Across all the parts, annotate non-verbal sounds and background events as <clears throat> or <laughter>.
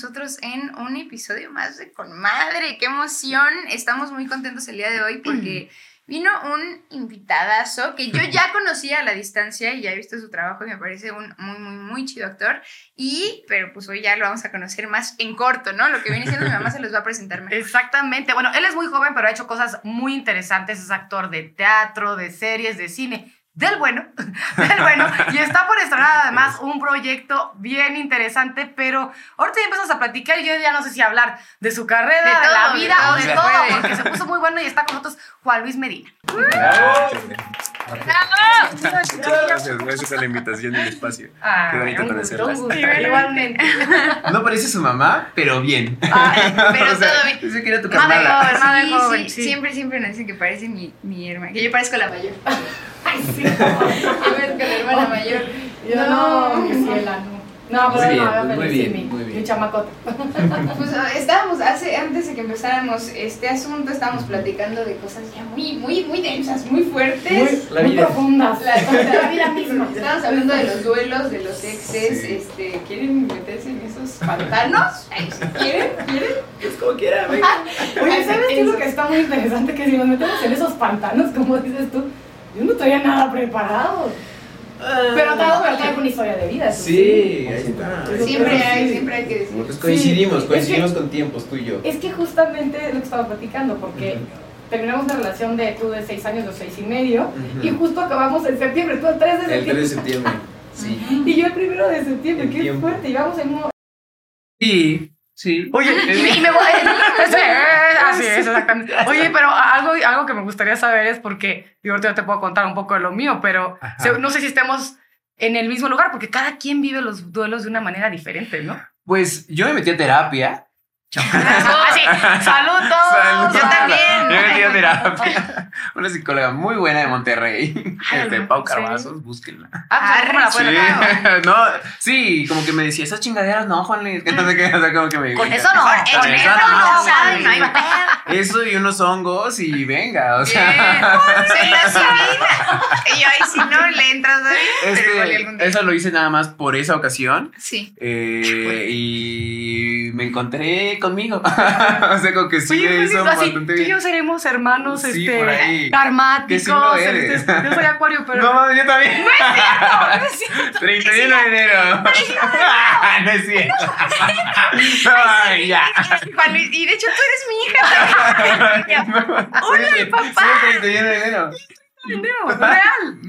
nosotros en un episodio más de Con Madre. ¡Qué emoción! Estamos muy contentos el día de hoy porque <clears throat> vino un invitadazo que yo ya <laughs> conocía a la distancia y ya he visto su trabajo y me parece un muy, muy, muy chido actor. Y, pero pues hoy ya lo vamos a conocer más en corto, ¿no? Lo que viene siendo mi mamá se los va a presentar mejor. Exactamente. Bueno, él es muy joven, pero ha hecho cosas muy interesantes. Es actor de teatro, de series, de cine del bueno, <laughs> del bueno, y está por estrenar además un proyecto bien interesante, pero ahorita ya empezamos a platicar y yo ya no sé si hablar de su carrera, de, la vida o de <laughs> todo, porque se puso muy bueno y está con nosotros Juan Luis Medina. Gracias, gracias a la invitación y el espacio. Ah, Qué bonito conocerlas. Igualmente. <laughs> No parece su mamá, pero bien. pero <laughs> O sea, todo bien. Pensé que era tu Madre carnala. joven, madre Sí, joven, sí, sí. Siempre, siempre nos dicen que parece mi, mi hermana, que yo parezco la mayor. <laughs> Ay, sí. Yo parezco la hermana mayor. Yo no, ciela, no. No, Muy pero bien, no, muy feliz, bien, mi, muy bien. mi chamacote. <laughs> Pues ah, estábamos, hace, antes de que empezáramos este asunto, estábamos platicando de cosas ya muy, muy, muy densas, muy fuertes. La muy vida. profundas. La, <laughs> La vida misma. Estábamos hablando de los duelos, de los exes, Sí. este, ¿quieren meterse en esos pantanos? ¿Quieren? ¿Quieren? Es como quiera, güey. Oye, ¿sabes qué es lo que está muy interesante? Que si nos metemos en esos pantanos, como dices tú, yo no traía nada preparado. Pero te hago verdad una historia de vida. Sí, ahí está. Siempre sí. hay, siempre hay que decir. Pues coincidimos, Sí, coincidimos con tiempos tú y yo. Es que justamente es lo que estaba platicando, porque terminamos una relación de tú de seis años, yo seis y medio, y justo acabamos en septiembre, tú el 3 de El septiembre. 3 de septiembre. Sí. Y yo el primero de septiembre, El qué tiempo. fuerte, íbamos en un... Sí, sí. Oye, y <laughs> me, y me voy... <laughs> Sí, así es, exactamente. Oye, pero algo, algo que me gustaría saber es porque, yo ahorita te puedo contar un poco de lo mío, pero Ajá. no sé si estemos en el mismo lugar, porque cada quien vive los duelos de una manera diferente, ¿no? Pues yo me metí a terapia. Así, <laughs> saludos. Salud. Yo también. Yo me metí a terapia. Una psicóloga muy buena de Monterrey. Ay, Este, Pau sí. Carbazos, búsquenla. Ah, pues, ¿cómo la Sí, <laughs> no, sí, como que me decía, esas chingaderas no, Juanle, que <laughs> no sé qué, o sea, como que me Con eso no, con eso no, no güey. sabe, no hay Eso y unos hongos y venga, o sea. se la subida. Y yo, ay, si no le entras Este, eso lo hice nada más por esa ocasión. Sí. eh, y me encontré conmigo. <laughs> o sea, como que sí Oye, me hizo así, bastante tú y yo seremos hermanos Sí, este, por ahí. karmáticos. Sí eres. este, yo soy acuario, pero. No, yo también. no es cierto. 31 de enero. no es cierto. <laughs> No, ya. Y de hecho tú eres mi hija. <laughs> Hola, papá. Sí, el 31 de enero. No, real.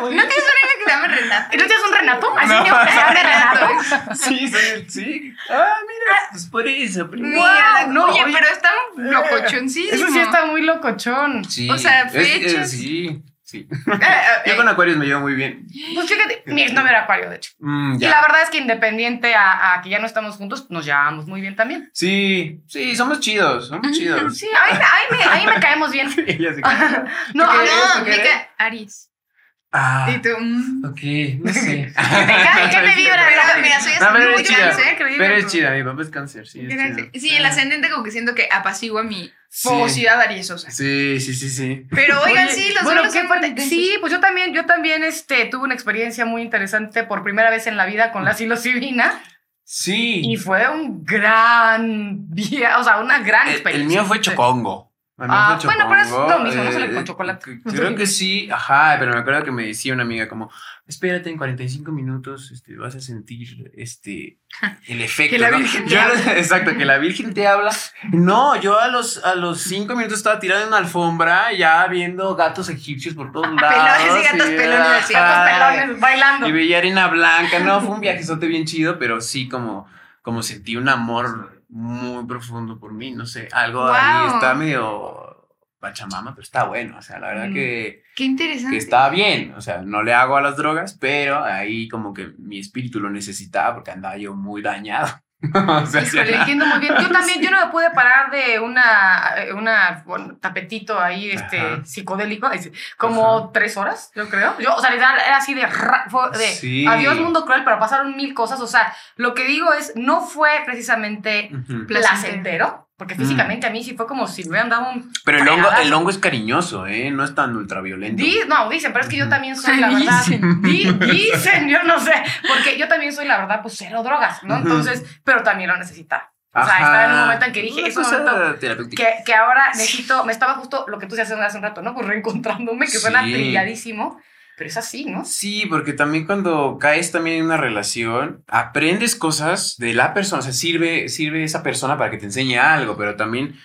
¿No tienes que se llama Renata? ¿Y no tienes un Renato? Así No. que se llama Renato. <laughs> Sí, sí. Ah, mira, pues por eso. Mira, no, oye, oye. pero está locochoncísimo. Eso sí está muy locochón. Sí. O sea, es- es- fechas. sí, sí. Ah, ah, <laughs> Yo con Acuarios me llevo muy bien. Pues fíjate, mi exnovio era acuario, de hecho. Mm, Y la verdad es que independiente a, a que ya no estamos juntos, nos llevamos muy bien también. Sí, sí, somos chidos, somos chidos. Sí, ahí, ahí, me, ahí me caemos bien. <laughs> Ella se No. No, ¿Tú qué me cae Aries. Ah, Y tú, mm. ok, no sé. <laughs> me <laughs> vibra? Pero mira, soy No, pero muy eres chida. cáncer, que me Pero es chida, mi papá es cáncer, sí. es. Sí, el ascendente como que siento que apacigua mi Sí. fogosidad ariesosa. Sí, sí, sí, sí. Pero oigan, Oye, sí, los bueno, qué. Sí, pues yo también, yo también este, tuve una experiencia muy interesante por primera vez en la vida con la psilocibina Sí. y fue un gran día, o sea, una gran El, experiencia. el mío fue chocongo. Ah, bueno, pero es lo mismo, no se le eh, con chocolate. c- <laughs> Creo que sí, ajá, pero me acuerdo que me decía una amiga como, espérate, en 45 minutos este, vas a sentir este, el efecto. Que la ¿no? Virgen te Yo- habla. Exacto, que la Virgen te habla. No, yo a los, a los 5 minutos estaba tirado en una alfombra ya viendo gatos egipcios por todos <laughs> lados. Pelones y gatos y- pelones, ajá, Gatos pelones bailando. Y veía arena blanca, no, fue un viajezote bien chido, pero sí como, como sentí un amor muy profundo por mí, no sé, algo ahí está medio pachamama, pero está bueno, o sea, la verdad Mm. que, Qué interesante. que está bien, o sea, no le hago a las drogas, pero ahí como que mi espíritu lo necesitaba porque andaba yo muy dañado. <laughs> o sea, sí, Híjole, entiendo muy bien. Yo también, yo no me pude parar de una, eh, una bueno, tapetito ahí, este, Ajá. psicodélico, como Ajá. tres horas, yo creo. Yo, o sea, era así de, Sí. adiós mundo cruel, pero pasaron mil cosas. O sea, lo que digo es, no fue precisamente placentero. Porque físicamente a mí sí fue como si me hubieran dado un. Pero el hongo, el hongo es cariñoso, ¿eh? No es tan ultraviolento. Di- no, dicen, pero es que yo también soy, la verdad. Dicen. Di- dicen, yo no sé. Porque yo también soy, la verdad, pues cero drogas, ¿no? Entonces, pero también lo necesitaba. O sea, Ajá. estaba en un momento en que dije, es que, que ahora necesito, me estaba justo lo que tú decías hace un rato, ¿no? Pues reencontrándome, que suena Sí. trilladísimo, pero es así, ¿no? Sí, porque también cuando caes también en una relación, aprendes cosas de la persona, o sea, sirve, sirve esa persona para que te enseñe algo, pero también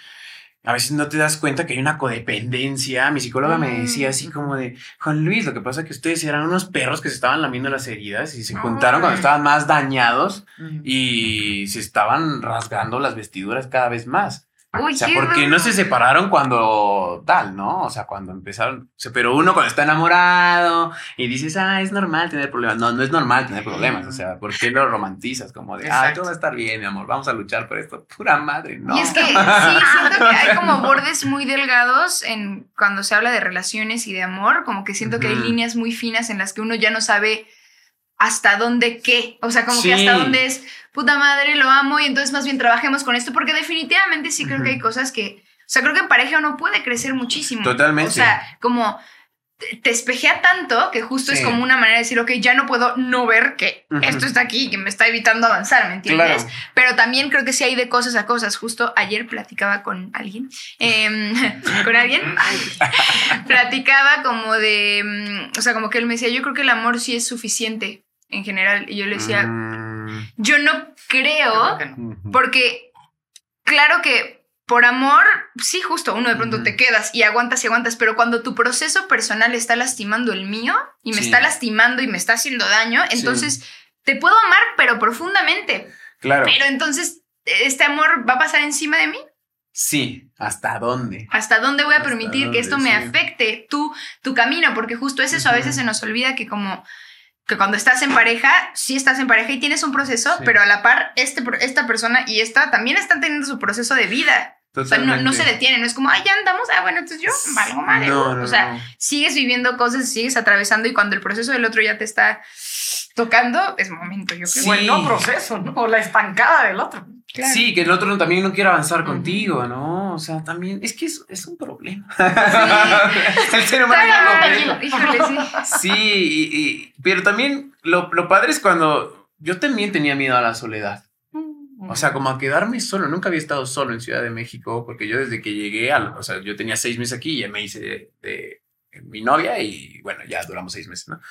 a veces no te das cuenta que hay una codependencia. Mi psicóloga me decía así como de, Juan Luis, lo que pasa es que ustedes eran unos perros que se estaban lamiendo las heridas y se juntaron cuando estaban más dañados y se estaban rasgando las vestiduras cada vez más. O sea, porque no se separaron cuando tal, ¿no? O sea, cuando empezaron. o sea, pero uno cuando está enamorado y dices, ah, es normal tener problemas. No, no es normal tener problemas. O sea, ¿por qué lo romantizas? Como de, ah, todo va a estar bien, mi amor, vamos a luchar por esto. Pura madre, ¿no? Y es que sí, siento que hay como bordes muy delgados en cuando se habla de relaciones y de amor, como que siento que hay líneas muy finas en las que uno ya no sabe hasta dónde qué, o sea, como Sí. que hasta dónde es puta madre, lo amo y entonces más bien trabajemos con esto, porque definitivamente sí creo que hay cosas que, o sea, creo que en pareja uno puede crecer muchísimo. Totalmente. O sea, como te, espejea tanto que justo es como una manera de decir, ok, ya no puedo no ver que esto está aquí y que me está evitando avanzar, ¿me entiendes? Claro. Pero también creo que sí hay de cosas a cosas. Justo ayer platicaba con alguien, em, <laughs> con alguien, <laughs> platicaba como de, mm, o sea, como que él me decía, yo creo que el amor sí es suficiente en general. Y yo le decía, Mm, yo no Yo creo, creo que no. ujú. porque claro que por amor, sí, justo, uno de pronto te quedas y aguantas y aguantas, pero cuando tu proceso personal está lastimando el mío y me Sí. está lastimando y me está haciendo daño, Sí. entonces te puedo amar, pero profundamente. Claro. Pero entonces, ¿este amor va a pasar encima de mí? Sí, ¿hasta dónde? ¿Hasta dónde voy a ¿Hasta permitir que esto me Sí. afecte tu, tu camino? Porque justo es eso, a veces se nos olvida que como que cuando estás en pareja, sí estás en pareja y tienes un proceso, Sí. pero a la par, este, esta persona y esta también están teniendo su proceso de vida. O sea, no, no se detiene, no es como, ay, ya andamos, ah, bueno, entonces yo valgo madre. No, no, o sea, no. sigues viviendo cosas, sigues atravesando y cuando el proceso del otro ya te está tocando, es momento, yo creo. Sí. O el no proceso, ¿no? O la estancada del otro. Claro. Sí, que el otro también no quiere avanzar contigo, ¿no? O sea, también es que es, es un problema. <laughs> el ser humano es Tráigame un un problema. Híjole, sí. Sí, y- y- pero también lo, lo padre es cuando yo también tenía miedo a la soledad. O sea, como a quedarme solo. Nunca había estado solo en Ciudad de México porque yo desde que llegué, al, o sea, yo tenía seis meses aquí y ya me hice de, de mi novia y bueno, ya duramos seis meses, ¿no?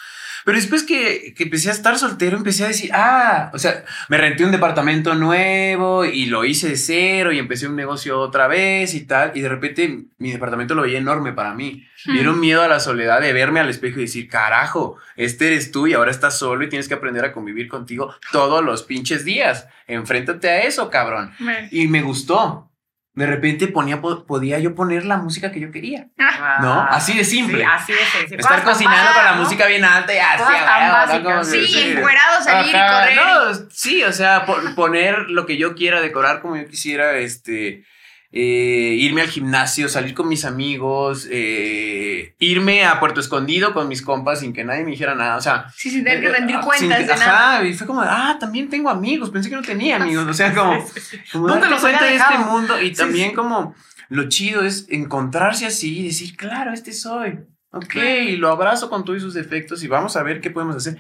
Pero después que, que empecé a estar soltero, empecé a decir, ah, o sea, me renté un departamento nuevo y lo hice de cero y empecé un negocio otra vez y tal. Y de repente mi departamento lo veía enorme para mí. Hmm. Dieron miedo a la soledad de verme al espejo y decir, carajo, este eres tú y ahora estás solo y tienes que aprender a convivir contigo todos los pinches días. Enfréntate a eso, cabrón. Y me gustó. De repente ponía, po- podía yo poner la música que yo quería. Ah, ¿No? Así de simple. Sí, así de sencillo. Estar cocinando con la música bien alta y así. Tan ah, ¿no? que Sí, encuerado, salir y correr. No, sí, o sea, po- poner lo que yo quiera, decorar como yo quisiera, este, eh, irme al gimnasio, salir con mis amigos, eh, irme a Puerto Escondido con mis compas sin que nadie me dijera nada, o sea, Sí, sin tener que rendir ah, cuentas sin- de nada. Ajá, y fue como, ah, también tengo amigos, pensé que no tenía amigos, o sea, como, <laughs> como ¿Dónde darte los había cuenta de este mundo y Sí, también sí. como lo chido es encontrarse así y decir, claro, este soy. Ok, y lo abrazo con todos sus defectos y vamos a ver qué podemos hacer.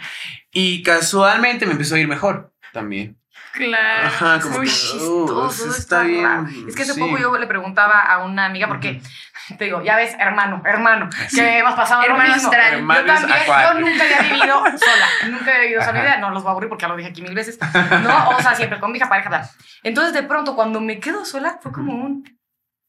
Y casualmente me empezó a ir mejor también. Claro. Ajá, como Muy que, chistoso, uh, está, está bien, raro. Es que hace sí. poco yo le preguntaba a una amiga, porque <laughs> te digo, ya ves, hermano, hermano, que hemos pasado lo Hermano mismo. astral. Yo Hermanos también, yo nunca había vivido <laughs> sola, nunca había vivido sola. No los voy a aburrir porque ya lo dije aquí mil veces, ¿no? O sea, siempre con mi hija, pareja, bla. Entonces, de pronto, cuando me quedo sola, fue como un...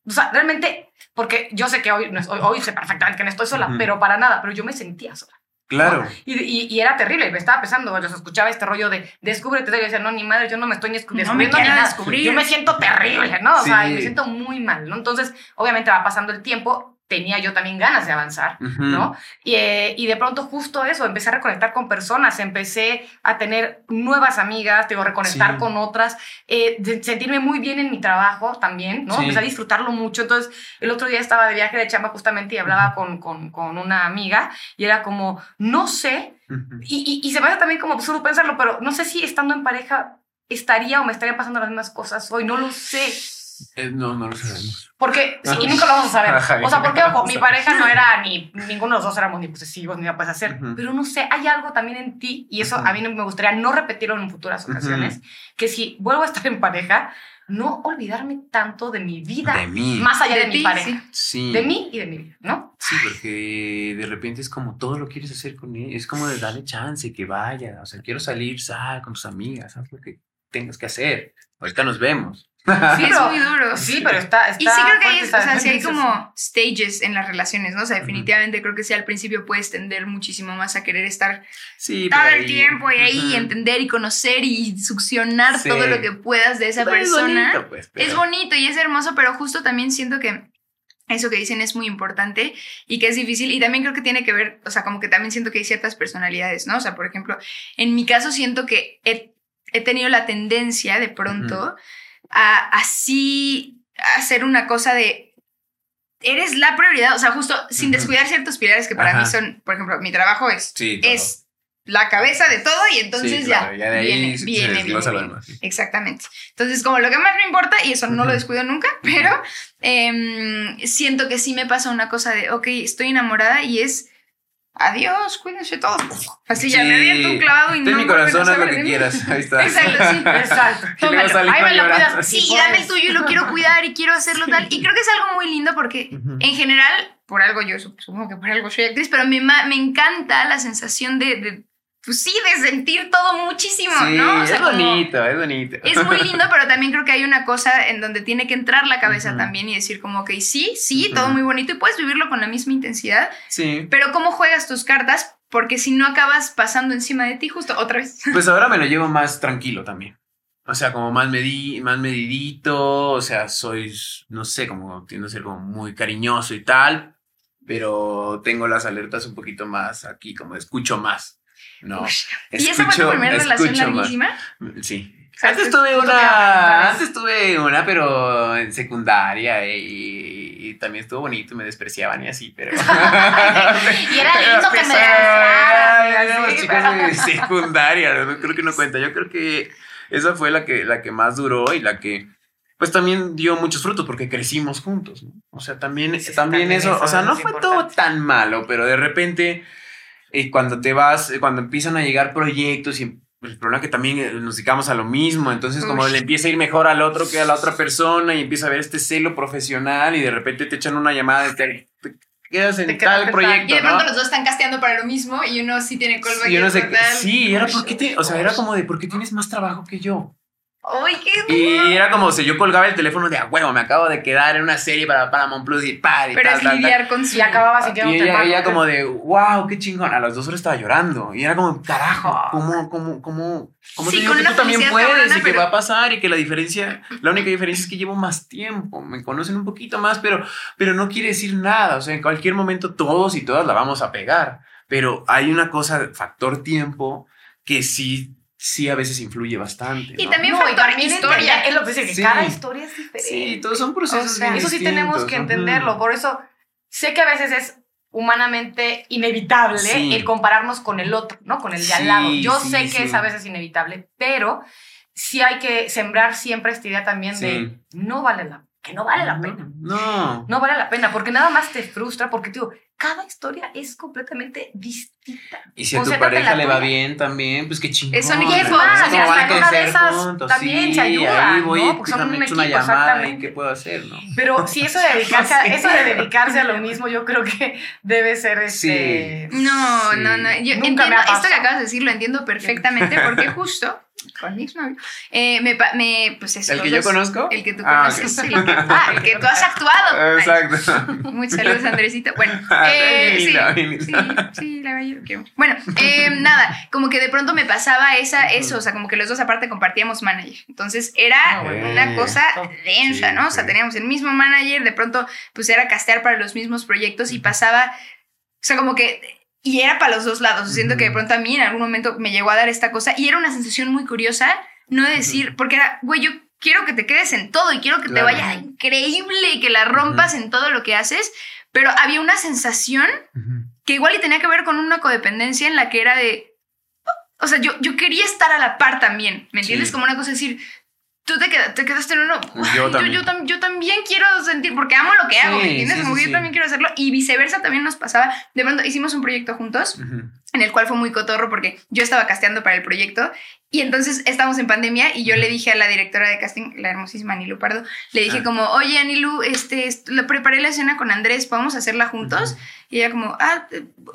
O sea, realmente, porque yo sé que hoy, es- hoy, hoy sé perfectamente que no estoy sola, pero para nada, pero yo me sentía sola. Claro. Y, y, y era terrible, me estaba pensando, yo escuchaba este rollo de descúbrete, y yo decía, no, ni madre, yo no me estoy ni descu- No me descubriendo ni nada. descubrir. Yo me siento terrible, ¿no? O sea, Sí. y me siento muy mal, ¿no? Entonces, obviamente va pasando el tiempo, tenía yo también ganas de avanzar, Ujú. ¿no? Y, eh, y de pronto justo eso, empecé a reconectar con personas, empecé a tener nuevas amigas, digo, reconectar Sí. con otras, eh, de- sentirme muy bien en mi trabajo también, ¿no? Sí. Empecé a disfrutarlo mucho. Entonces, el otro día estaba de viaje de chamba justamente y hablaba con, con, con una amiga y era como, no sé, Ujú. y, y, y se me hace también como absurdo pensarlo, pero no sé si estando en pareja estaría o me estarían pasando las mismas cosas hoy, no lo sé. Eh, no, no lo sabemos. Porque, sí, y nunca lo vamos a saber. Ajá. O sea, porque ojo, mi pareja no era ni, ninguno de los dos éramos ni posesivos ni nada puedes hacer. Ujú. Pero no sé, hay algo también en ti, y eso Ujú. a mí me gustaría no repetirlo en futuras ocasiones, que si vuelvo a estar en pareja, no olvidarme tanto de mi vida, De mí. más allá de, De mi ti, pareja. sí. Sí. De mí y de mi vida, ¿no? Sí, porque de repente es como todo lo quieres hacer con él. Es como de darle chance, que vaya. O sea, quiero salir, sal con tus amigas, haz lo que tengas que hacer. Ahorita nos vemos. Sí, es pero- muy duro. Sí, pero está. está Y sí creo que hay, o sea, sí hay como stages en las relaciones, ¿no? O sea, definitivamente creo que sí al principio puedes tender muchísimo más a querer estar Sí, todo el tiempo y ahí Ujú. entender y conocer y succionar Sí. todo lo que puedas de esa Pero es persona. bonito, pues, Es bonito y es hermoso, pero justo también siento que eso que dicen es muy importante y que es difícil y también creo que tiene que ver, o sea, como que también siento que hay ciertas personalidades, ¿no? O sea, por ejemplo, en mi caso siento que he, he tenido la tendencia de pronto a así hacer una cosa de eres la prioridad, o sea, justo sin descuidar ciertos pilares que para Ajá. mí son, por ejemplo, mi trabajo es Sí, es la cabeza de todo y entonces Sí, ya, claro, ya de ahí viene, se- viene, se viene, viene. sí. Exactamente. Entonces, como lo que más me importa, y eso no lo descuido nunca, pero em, siento que sí me pasa una cosa de, ok, estoy enamorada y es, adiós, cuídense todos. Así ya me aviento un clavado y Ten no mi corazón, haz lo que quieras. Ahí está. Exacto, sí. <laughs> Exacto. Y Tómalo. Ahí me lo cuidas. Sí, Sí, dame el tuyo y lo quiero cuidar y quiero hacerlo tal. Y creo que es algo muy lindo porque en general, por algo yo sup- supongo que por algo soy actriz, pero me, me encanta la sensación de, de, pues sí, de sentir todo muchísimo, Sí, ¿no? O sea, es bonito, es bonito. Es muy lindo, pero también creo que hay una cosa en donde tiene que entrar la cabeza también y decir como, ok, sí, sí, todo muy bonito y puedes vivirlo con la misma intensidad, Sí. pero ¿cómo juegas tus cartas? Porque si no acabas pasando encima de ti justo otra vez. <laughs> Pues ahora me lo llevo más tranquilo también. O sea, como más, medi más medidito, o sea, soy, no sé, como tiendo a ser como muy cariñoso y tal, pero tengo las alertas un poquito más aquí, como escucho más, ¿no? <laughs> ¿Y esa fue tu primera relación escucho larguísima? Sí. O sea, Antes es tuve una, antes tuve una, pero en secundaria y, y también estuvo bonito me despreciaban y así, pero... <laughs> Y era lindo que me chicos pero- de secundaria, no creo que no cuenta. Yo creo que esa fue la que, la que más duró y la que pues también dio muchos frutos porque crecimos juntos, ¿no? O sea, también, Sí, también, también eso, eso o sea, no fue importante. todo tan malo, pero de repente eh, cuando te vas, eh, cuando empiezan a llegar proyectos y el problema es que también eh, nos dedicamos a lo mismo, entonces como Uy. le empieza a ir mejor al otro que a la otra persona y empieza a ver este celo profesional y de repente te echan una llamada de te, te quedas en Te tal proyecto, Y de ¿no? pronto los dos están casteando para lo mismo y uno sí tiene colva Sí, yo no sé, total. sí, era porque te, o sea, era como de, ¿por qué tienes más trabajo que yo? ¡Ay, qué Y era como si yo colgaba el teléfono de a huevo, me acabo de quedar en una serie para Paramount Plus y par y Pero tal, es tal, tal. lidiar con su... Y acababa Y sintiéndote ella, mal, ella ¿no? como de, wow, qué chingón. A las dos horas estaba llorando. Y era como, carajo, Ah. ¿cómo, cómo, cómo, cómo Sí, te digo que tú también puedes cabrona, y que pero- va a pasar y que la diferencia, la única diferencia es que llevo más tiempo, me conocen un poquito más, pero, pero no quiere decir nada. O sea, en cualquier momento todos y todas la vamos a pegar. Pero hay una cosa, factor tiempo, que sí, sí a veces influye bastante. Y ¿no? también No, y factor también historia. Es lo que Sí. cada historia es diferente. Sí, todos son procesos. O sea, bien Eso sí tenemos que entenderlo. Por eso sé que a veces es humanamente inevitable Sí. el compararnos con el otro, ¿no? Con el de al Sí, lado. Yo sí, sé que sí. es a veces inevitable, pero sí hay que sembrar siempre esta idea también Sí. de no vale la que no vale la pena. No. No vale la pena, porque nada más te frustra, porque digo, cada historia es completamente distinta. Y si a tu Concéntrate pareja le va bien también, pues qué chingón. Eso ni ¿no? es ¿Cómo más, hasta una de esas juntos? también se Ahí voy, ¿no? Porque son déjame un echar una equipo, llamada y exactamente. qué puedo hacer, ¿no? Pero <laughs> si eso de dedicarse a, Sí. eso de dedicarse a lo mismo, yo creo que <laughs> debe ser este. No, Sí. no, no. Yo Nunca entiendo, esto que acabas de decir lo entiendo perfectamente <laughs> porque justo con mi exnovio, eh, me, pues eso, ¿El los que yo dos- conozco? El que tú Ah, conoces, el, que, ah, el que tú has actuado. Ay, Exacto. muchos saludos, Andresito. Bueno, eh, sí, sí, sí, la verdad yo lo quiero. Bueno, <laughs> eh, nada, como que de pronto me pasaba esa, eso, o sea, como que los dos aparte compartíamos manager. Entonces era Ah, una cosa densa, sí, ¿no? O sea, teníamos el mismo manager, de pronto pues era castear para los mismos proyectos y pasaba, o sea, como que... Y era para los dos lados. Siento que de pronto a mí en algún momento me llegó a dar esta cosa y era una sensación muy curiosa, no de decir, porque era, güey, yo quiero que te quedes en todo y quiero que te vaya increíble y que la rompas en todo lo que haces, pero había una sensación que igual y tenía que ver con una codependencia en la que era de, o sea, yo, yo quería estar a la par también, ¿me entiendes? Sí. Como una cosa de decir, tú te, te quedaste en uno. Yo "Ay, yo, también. yo tam- yo también quiero sentir, porque amo lo que hago, ¿me entiendes? sí, Como yo también quiero hacerlo. Y viceversa también nos pasaba. De pronto hicimos un proyecto juntos. En el cual fue muy cotorro porque yo estaba casteando para el proyecto y entonces estábamos en pandemia y yo le dije a la directora de casting, la hermosísima Anilu Pardo, le dije Ah. como, oye Anilu, este, est- lo preparé la escena con Andrés, ¿podemos hacerla juntos? Y ella como, ah,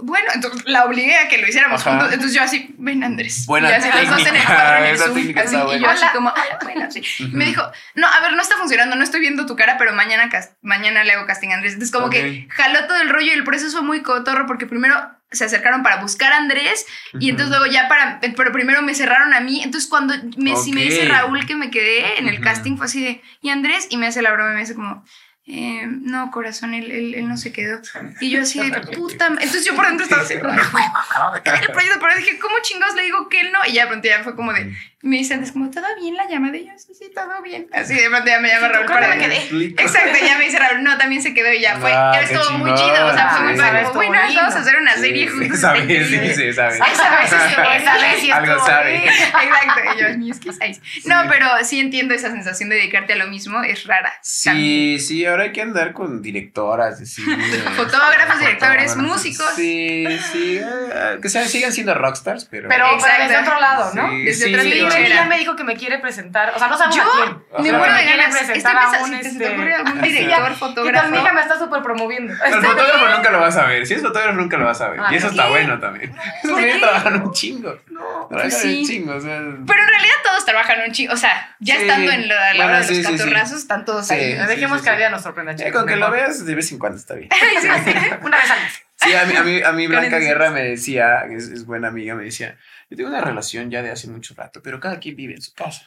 bueno, entonces la obligué a que lo hiciéramos Ajá. juntos. Entonces yo así, ven Andrés. Buena y así las dos en el técnica, cuadro en el Zoom, técnica así, y yo así como, ah, bueno, sí. Y me Ujú. dijo, no, a ver, no está funcionando, no estoy viendo tu cara, pero mañana, mañana le hago casting a Andrés. Entonces como que Ok. jaló todo el rollo y el proceso fue muy cotorro porque primero se acercaron para buscar a Andrés y entonces luego ya para, pero primero me cerraron a mí. Entonces cuando me, si me dice. Raúl que me quedé en el casting fue así de, ¿y Andrés? Y me hace la broma y me dice como... eh, no, corazón, él, él, él no se quedó. Y yo así de puta. ma-". Entonces yo por dentro estaba así, "Ay, güey, acabo de quedar en el proyecto", pero dije, ¿cómo chingados le digo que él no? Y ya de pronto ya fue como de, me dice antes, como, ¿todo bien la llamada? Y yo, sí, sí, todo bien. Así de pronto ya me llama Sí, Raúl ¿cuándo para me quedé? <laughs> Exacto, ya me dice Raúl, no, también se quedó y ya fue. Ah, estuvo muy chido, o sea, fue Sí, muy sí, padre. bueno, lindo. vamos a hacer una Sí, serie sí, juntos. vez, sí, sí, esa vez. Esa vez, <laughs> esa vez sí Algo sabe. bien. Exacto, y yo, "Ni es que seis". No, pero sí entiendo esa sensación de dedicarte a lo mismo, es rara. también. Sí, sí, ahora hay que andar con directoras de cine. <laughs> Fotógrafos, directores, músicos. Sí, sí, eh, que sean, sigan siendo rockstars, pero... Pero, pero desde otro lado, ¿no? Sí, Desde sí, otra Wendy ya me dijo que me quiere presentar. O sea, no sabemos Yo a quién. Me muero de ganas. presentar Estoy a un, si este, te ocurre algún sí, director, fotógrafo. tu amiga me está súper promoviendo. El fotógrafo nunca lo vas a ver. Si es fotógrafo, nunca lo vas a ver. Ah, y eso ¿por está qué? bueno también. Esos ¿por niños qué? trabajan un chingo. No. Trabajan sí. un chingo. O sea, Pero en realidad todos trabajan un chingo. O sea, ya Sí. estando en la, la Bueno, hora de sí, los catorrazos, están todos ahí. Dejemos que vida nos sorprenda, eh, chicos. con que lo veas de vez en cuando está bien. <laughs> Una vez al mes. Sí, a mí, a mí, a mí Blanca. Guerra me decía, es, es buena amiga, me decía, yo tengo una relación ya de hace mucho rato, pero cada quien vive en su casa.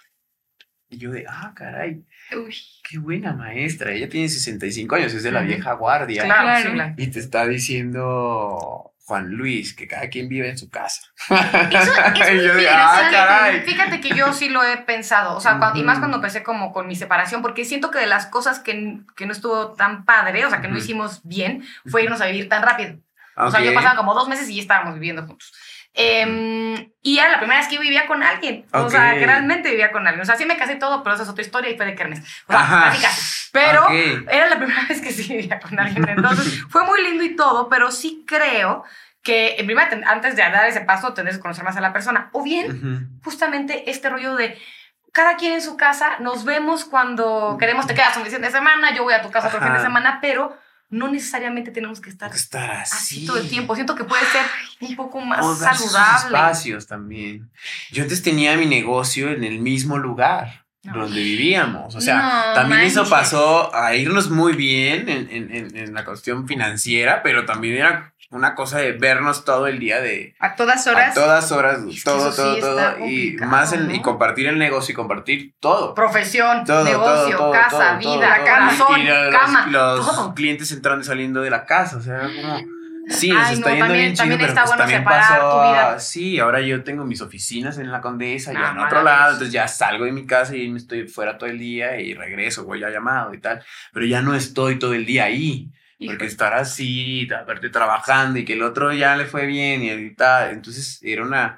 Y yo de, ah, caray, Uy. qué buena maestra. Ella tiene 65 años, es de la vieja guardia. Claro, Claro. sí, claro. Y te está diciendo Juan Luis que cada quien vive en su casa. Eso, eso <laughs> y yo de, ah, caray. Fíjate que yo sí lo he pensado, o sea, cuando- y más cuando empecé como con mi separación, porque siento que de las cosas que, que no estuvo tan padre, o sea, que no Ujú. hicimos bien, fue irnos a vivir tan rápido. O Ok. sea, yo pasaba como dos meses y ya estábamos viviendo juntos. Em, y era la primera vez que yo vivía con alguien. O sea, que realmente vivía con alguien. O sea, sí me casé todo, pero esa es otra historia y fue de Kermes. O sea, Ajá. casi casi. Pero Ok. era la primera <laughs> vez que sí vivía con alguien. Entonces, <laughs> fue muy lindo y todo, pero sí creo que en primera, ten- antes de dar ese paso, tendrás que conocer más a la persona. O bien, Ujú. justamente este rollo de cada quien en su casa, nos vemos cuando queremos, te quedas un fin de semana, yo voy a tu casa otro fin de Ajá. semana, pero no necesariamente tenemos que estar así. así todo el tiempo. Siento que puede ser un poco más O saludable. espacios también. Yo antes tenía mi negocio en el mismo lugar No. donde vivíamos. O sea, No también eso pasó a irnos muy bien en, en- en- en la cuestión financiera, pero también era una cosa de vernos todo el día de A todas horas. a todas horas, todo, todo, sí todo. Y más en- y compartir el negocio y compartir todo. Profesión, Todo, negocio, todo, todo, casa, vida, corazón, Y los, cama, los clientes entrando y saliendo de la casa, o sea, como... Sí, Ay, no, está yendo también- bien chido, también pero está pues bueno también separar pasó tu vida. Sí, ahora yo tengo mis oficinas en la Condesa, Ah, en otro lado, entonces ya salgo de mi casa y me estoy fuera todo el día y regreso, voy a llamado y tal, pero ya no estoy todo el día ahí. Porque Híjole. estar así, verte trabajando y que el otro ya le fue bien y tal. Entonces era una,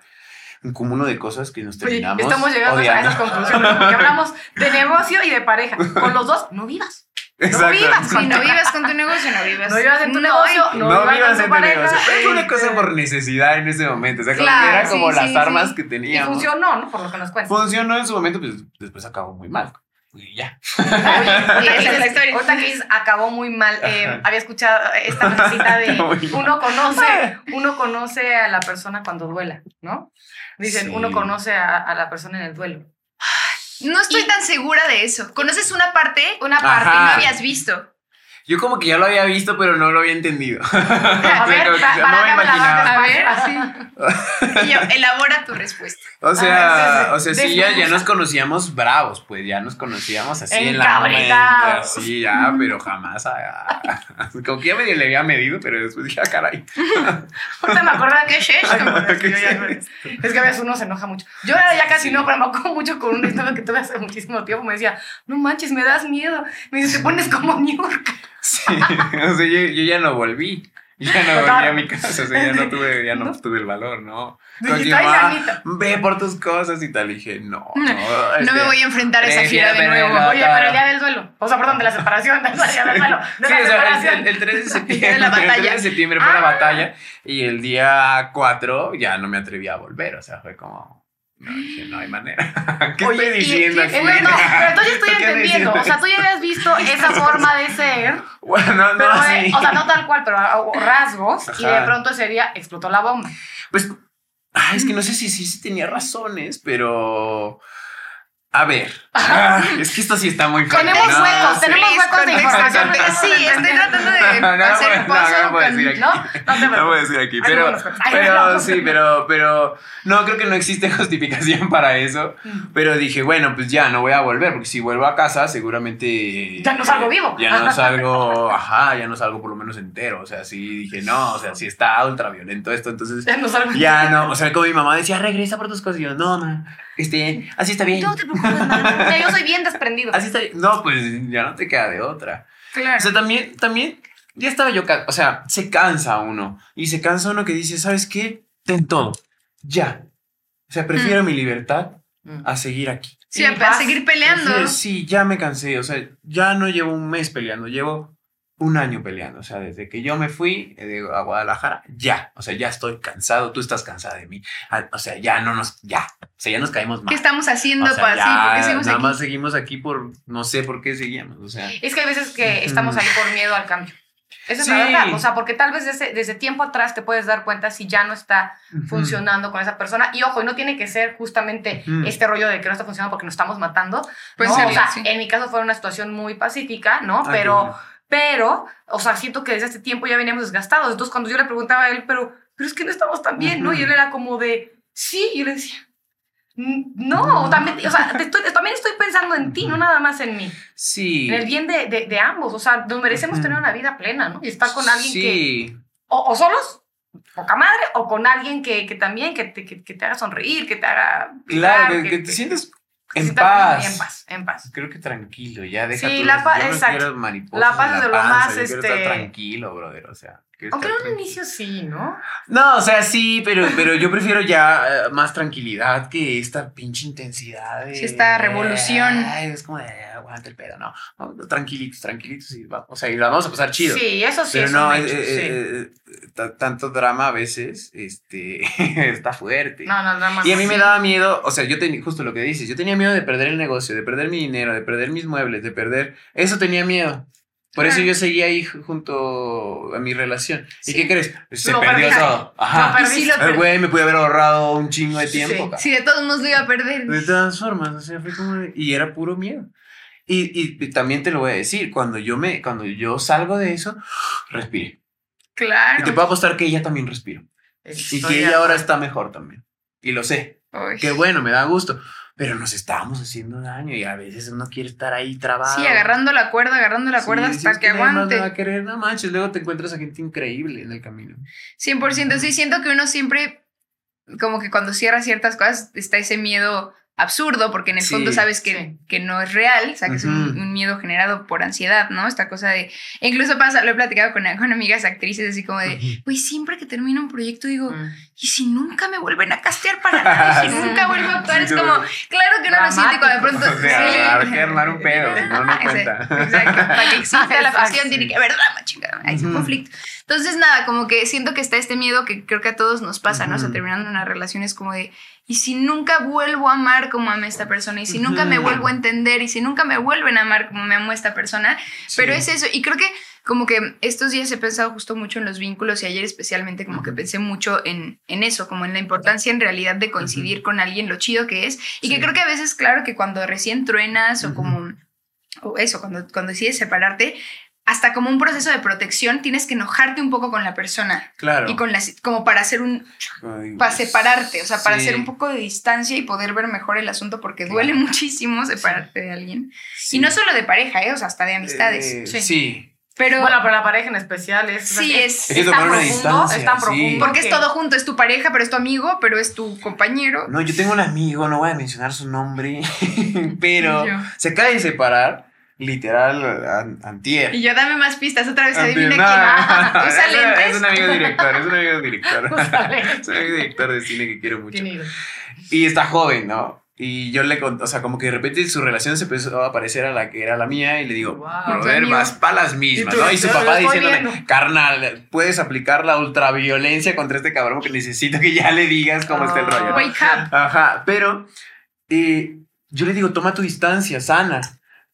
un cúmulo de cosas que nos Oye, terminamos. estamos llegando a esas conclusiones, porque hablamos de <laughs> negocio y de pareja. Con los dos, no vivas. Exacto. vivas Si no vivas con tu negocio, no vivas. No vivas en tu No, negocio, y- no, No, vivas vivas con tu en tu pareja. negocio. Pero fue una este, cosa por necesidad en ese momento. O sea, como Claro, era como sí, las sí, armas sí. que Y teníamos. funcionó, ¿no? Por lo que nos cuentas. Funcionó en su momento, pues después acabó muy mal. Y ya. Oye, Esa es la historia. ahorita que acabó muy mal. eh, había escuchado esta frasecita de <laughs> uno conoce, uno conoce a la persona cuando duela, ¿no? Dicen, Sí. uno conoce a, a la persona en el duelo. No estoy Y- tan segura de eso. ¿Conoces una parte? Una Ajá. parte. que no habías visto. Yo como que ya lo había visto, pero no lo había entendido. <laughs> A ver, que no para me que imaginaba. A ver, así. Y yo, elabora tu respuesta. O sea, ver, o sea, sí, ya, ya nos conocíamos bravos, pues ya nos conocíamos así en la. Así ya, pero jamás. ah, ah, como que ya medio le había medido, pero después dije, ah, caray. Ahorita me acuerdo ¿Qué es esto? ¿Qué Yo ya no- es Es que a veces uno se enoja mucho. Yo ahora ya casi Sí. no, pero me acuerdo mucho con una historia que tuve hace muchísimo tiempo. Me decía, no manches, me das miedo. Me dice, te pones como New York. <laughs> Sí, o sea, yo, yo ya no volví. Ya no volví a mi casa, o sea, ya no tuve, ya no tuve el valor, ¿no? Anita". ve por tus cosas y tal. Y dije, no, <laughs> no. No este, me voy a enfrentar a esa fiera de nuevo. Oye, pero el día del duelo. O sea, perdón, de la separación. <laughs> del día del duelo. De Sí, la o sea, el, el 3 de septiembre, De la el 3 batalla. de septiembre fue la Ah. batalla y el día 4 ya no me atreví a volver, o sea, fue como, no, dije, no hay manera. <laughs> ¿Qué Oye, estoy diciendo y- aquí? eh, No, no, pero estoy ¿Por <laughs> qué me entendiendo. O sea, tú ya habías visto <laughs> esa forma de ser, Bueno, no, pero, eh, sí. o sea, no tal cual, pero ah, rasgos, y de pronto ese día explotó la bomba. Pues, ah, es que no sé si sí sí tenía razones, pero... A ver, ah, es que esto sí está muy. Tenemos No, huecos, tenemos huecos de información. Sí, estoy tratando de No, no, no, no, pozo no puedo con- decir aquí. ¿No? No No preocupes. decir aquí, Ay, pero, no, no, ay, pero no. <laughs> sí, pero, pero no creo que no existe <laughs> justificación para eso. Mm. Pero dije, bueno, pues ya no voy a volver, porque si vuelvo a casa, seguramente. Ya no salgo vivo. Ya no <laughs> salgo, ajá, ya no salgo por lo menos entero. O sea, sí dije, no, o sea, sí está ultra violento esto, entonces. Ya no salgo. Ya no, o sea, como mi mamá decía, regresa por tus cosas. Y yo, no, ma, este, así está bien. No te preocupes, mamá. Yo soy bien desprendido. Así está bien. No, pues ya no te queda de otra. O Claro. sea, también, también, ya estaba yo, o sea, se cansa uno. Y se cansa uno que dice, ¿sabes qué? Ten todo. Ya. O sea, prefiero mi libertad Mm. a seguir aquí. Sí, a, seguir peleando. Prefiero- sí, ya me cansé. O sea, ya no llevo un mes peleando, llevo un año peleando. O sea, desde que yo me fui eh, de, a Guadalajara, ya. O sea, ya estoy cansado, tú estás cansada de mí. Ah, O sea, ya no nos, ya. O sea, ya nos caemos mal. ¿Qué estamos haciendo O sea, para ya, nada aquí? más seguimos aquí por, no sé por qué seguíamos. O sea, Es que hay veces que estamos ahí por miedo al cambio. Esa es la Sí. verdad. O sea, porque tal vez desde, desde tiempo atrás te puedes dar cuenta si ya no está funcionando con esa persona. Y ojo, y no tiene que ser justamente Ujú. este rollo de que no está funcionando porque nos estamos matando. Puede ¿no? o sea, sí. en mi caso fue una situación muy pacífica, ¿no? Qué pero, bueno. pero, o sea, siento que desde este tiempo ya veníamos desgastados. Entonces, cuando yo le preguntaba a él, pero, pero es que no estamos tan bien, ¿no? Y él era como de, sí, y yo le decía, "Mm, no, también, o sea, te estoy- también estoy pensando en ti, no nada más en mí. Sí. En el bien de, de, de ambos. O sea, nos merecemos tener una vida plena, ¿no? Y estar con alguien que. Sí. O, o solos, poca madre, o con alguien que, que también que te, que, que te haga sonreír, que te haga. Claro, que, que te sientes que en paz. En paz, en paz. Creo que tranquilo, ya deja Sí, tú la paz- yo no exacto. La paz es de lo más, este- tranquilo, brother, o sea. Aunque en un inicio sí, ¿no? No, o sea, sí, pero, pero yo prefiero ya eh, más tranquilidad que esta pinche intensidad. De, Sí, esta revolución. Ay, es como de aguanta el pedo, no. no, tranquilitos, tranquilitos y va- o sea, y la vamos a pasar chido. Sí, eso sí. Pero es no, un eh, hecho, eh, sí. eh, ta- tanto drama a veces, este, <laughs> está fuerte. No, no, más. Y a mí me daba miedo, o sea, yo tenía, justo lo que dices, yo tenía miedo de perder el negocio, de perder mi dinero, de perder mis muebles, de perder, eso tenía miedo. Por eso Claro. yo seguía ahí ju- junto a mi relación. Sí. ¿Y qué crees? Se Lo perdió todo. Ajá. Lo. Y sí El per- güey me pude haber ahorrado un chingo de Sí. tiempo. cabrón. Si de todos modos lo iba a perder. De todas formas, o sea, fue como y era puro miedo. Y, y- y también te lo voy a decir, cuando yo me, cuando yo salgo de eso, <gasps> respiré. Y te Claro. puedo apostar que ella también respiró. Y Estoy que de ella ahora está mejor también. Y lo sé. Uy. Qué bueno, me da gusto. Pero nos estábamos haciendo daño y a veces uno quiere estar ahí trabado. Sí, agarrando la cuerda, agarrando la cuerda hasta que más me va aguante. a querer, no manches, luego te encuentras a gente increíble en el camino. 100%. Sí, siento que uno siempre, como que cuando cierra ciertas cosas, está ese miedo absurdo, porque en el Sí, fondo sabes que, sí. que no es real, o sea, que es un, miedo generado por ansiedad, ¿no? Esta cosa de... e incluso pasa, lo he platicado con, con amigas actrices, así como de, güey, siempre que termino un proyecto digo, Mm. ¿y si nunca me vuelven a castear para <laughs> nada? ¿Y si nunca vuelvo a actuar? Sí, Es como, claro que no lo siente cuando de pronto... O sea, hay que armar un pedo, no, no <laughs> cuenta. Exacto, para que <laughs> exista la pasión tiene que haber drama, chingada, hay un conflicto. Entonces, nada, como que siento que está este miedo que creo que a todos nos pasa, ¿no? O sea, terminando una relación es como de, ¿y si nunca vuelvo a amar como amé a esta persona? ¿Y si nunca me vuelvo a entender? ¿Y si nunca me vuelven a amar como me amó esta persona? Pero es eso, y creo que como que estos días he pensado justo mucho en los vínculos y ayer especialmente como que pensé mucho en, en eso, como en la importancia en realidad de coincidir con alguien, lo chido que es, y que creo que a veces, claro, que cuando recién truenas o como, o eso, cuando, cuando decides separarte, hasta como un proceso de protección tienes que enojarte un poco con la persona Claro. y con la, como para hacer un, Ay, para separarte, o sea, para sí. hacer un poco de distancia y poder ver mejor el asunto porque duele Claro. muchísimo separarte de alguien. Sí. Y no solo de pareja, ¿eh? o sea, hasta de amistades. Eh, Sí. sí. Pero Bueno, pero la pareja en especial es. Sí, es- tan profundo, distancia, Es tan sí. profundo. porque es todo junto, es tu pareja, pero es tu amigo, pero es tu compañero. No, yo tengo un amigo, no voy a mencionar su nombre, <laughs> pero se acaba de separar literal an- antier. Y yo dame más pistas, otra vez adivina quién. <laughs> ¿Usa Es- lentes? Es un amigo director, es un amigo director. <laughs> <laughs> Es un amigo director de cine que quiero mucho. Y está joven, ¿no? Y yo le conté, o sea, como que de repente su relación se empezó a parecer a la que era la mía y le digo, Wow. brother, amigo. vas para las mismas, Y ¿no? Y su papá diciéndole, viendo. carnal, puedes aplicar la ultraviolencia contra este cabrón que necesito que ya le digas cómo está el Ah. rollo. ¿no? Wake up. Ajá, pero eh, yo le digo, toma tu distancia, sana.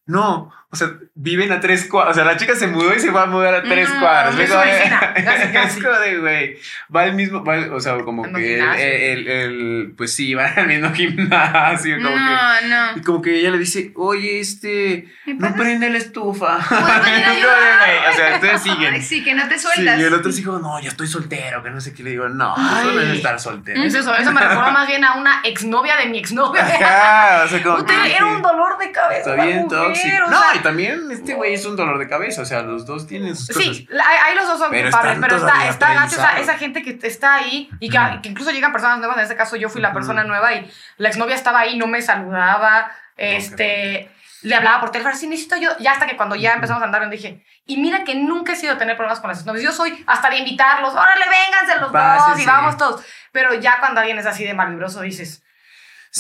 No, o sea, viven a tres cuadras. O sea, la chica se mudó y se va a mudar a tres No, cuadras. es Luego, es como de, güey, va al mismo, va o sea, como que el, el- el- pues sí, va al mismo <laughs> gimnasio. Como que, No, no. y como que ella le dice, oye, este, ¿Me no prende la estufa. ¿Puedo venir a Como de, güey, o sea, entonces Ay, siguen. sí, que no te Sí, sueltas. y el otro dijo, no, ya estoy soltero, que no sé qué. Le digo, no, Ay. eso no es estar soltero. Es eso, eso me recuerda más bien a una exnovia de mi exnovia. Ajá, o sea, como que- era un dolor de cabeza. Está bien tóxico. No, también este güey es un dolor de cabeza. O sea, los dos tienen sus cosas. Sí, ahí los dos son Pero culpables, pero está, está gacho esa, esa gente que está ahí y que, Ujú. que incluso llegan personas nuevas. En este caso, yo fui la persona nueva y la exnovia estaba ahí, no me saludaba. Este, le hablaba por teléfono, sí, necesito yo. Ya hasta que cuando ya empezamos a andar, yo dije, y mira que nunca he sido tener problemas con las exnovias. Yo soy hasta de invitarlos, órale, vénganse los dos y vamos todos. Pero ya cuando alguien es así de malvibroso, dices,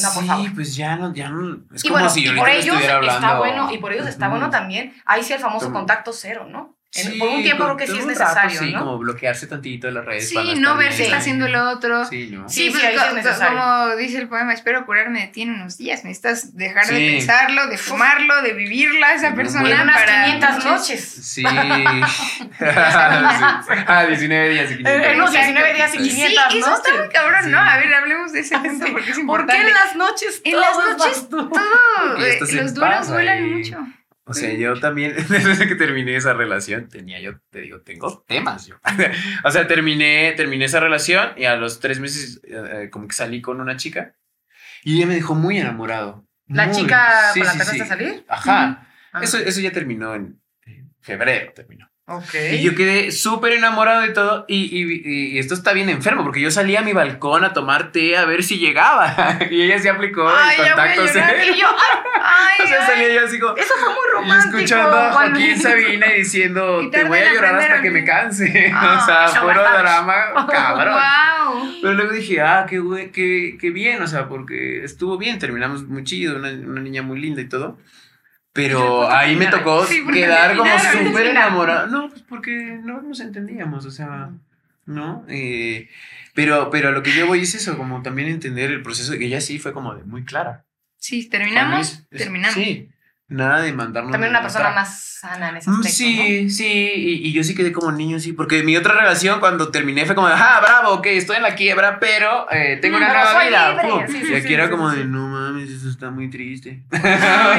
No, por sí, favor. pues ya no, ya no. Es y como bueno, si y ahorita por ellos estuviera hablando. está bueno, y por ellos está bueno también. Ahí sí el famoso contacto cero, ¿no? Sí, por un tiempo creo que sí es un rato, necesario, sí, ¿no? como bloquearse tantito de las redes. Sí, para no ver qué está haciendo el otro. Sí, ¿no? Sí, pues, sí, sí es co- necesario. Como dice el poema, espero curarme de ti en unos días. Necesitas dejar de pensarlo, de fumarlo, de vivirla esa persona. un buen- unas para 500 noches. Sí. <laughs> <laughs> ah, 19 días y 500. Eh, no, Exacto. 19 días y Y sí, 500 eso está muy cabrón, ¿no? A ver, hablemos de ese punto Sí. porque es ¿Por importante. qué en las noches En las es noches todo, eh, los duelan y- mucho. O sea, yo también, <laughs> desde que terminé esa relación, tenía yo, te digo, tengo temas yo. <laughs> o sea, terminé, terminé esa relación y a los tres meses eh, como que salí con una chica y ella me dejó muy enamorado. ¿La Muy- chica sí, con la que sí. salir? Ajá. Ah. Eso, eso ya terminó en en febrero, terminó. Ok. Y yo quedé súper enamorado de todo. Y, y- y esto está bien enfermo, porque yo salí a mi balcón a tomar té a ver si llegaba. <laughs> y ella se aplicó Ay, el contacto cero. Y yo, ay, <laughs> O sea, salía yo así como. eso fue muy Y romántico. escuchando a cuando- Joaquín <laughs> Sabina y diciendo, Y te voy a llorar hasta que me canse. Ah, o sea, eso puro drama, cabrón. Wow. Pero luego dije, ah, qué, qué, qué bien, o sea, porque estuvo bien, terminamos muy chido, una, una niña muy linda y todo. Pero ¿por qué ahí me tocó Sí, ¿por qué quedar como súper enamorado. No, pues porque no nos entendíamos, o sea, ¿no? Eh, pero, pero a lo que yo voy es eso, como también entender el proceso que ella sí fue como de muy clara. Sí, mí terminamos, terminamos. Sí, nada de mandarnos. También una persona matar. más sana en ese Mm, aspecto, Sí, sí, y, y yo sí quedé como niño, sí, porque mi otra relación cuando terminé fue como, ah, bravo, ok, estoy en la quiebra, pero eh, tengo Mm, una nueva vida. pum. Sí, sí, y aquí sí, era como de, no mames, eso está muy triste. <laughs> ¿no? Es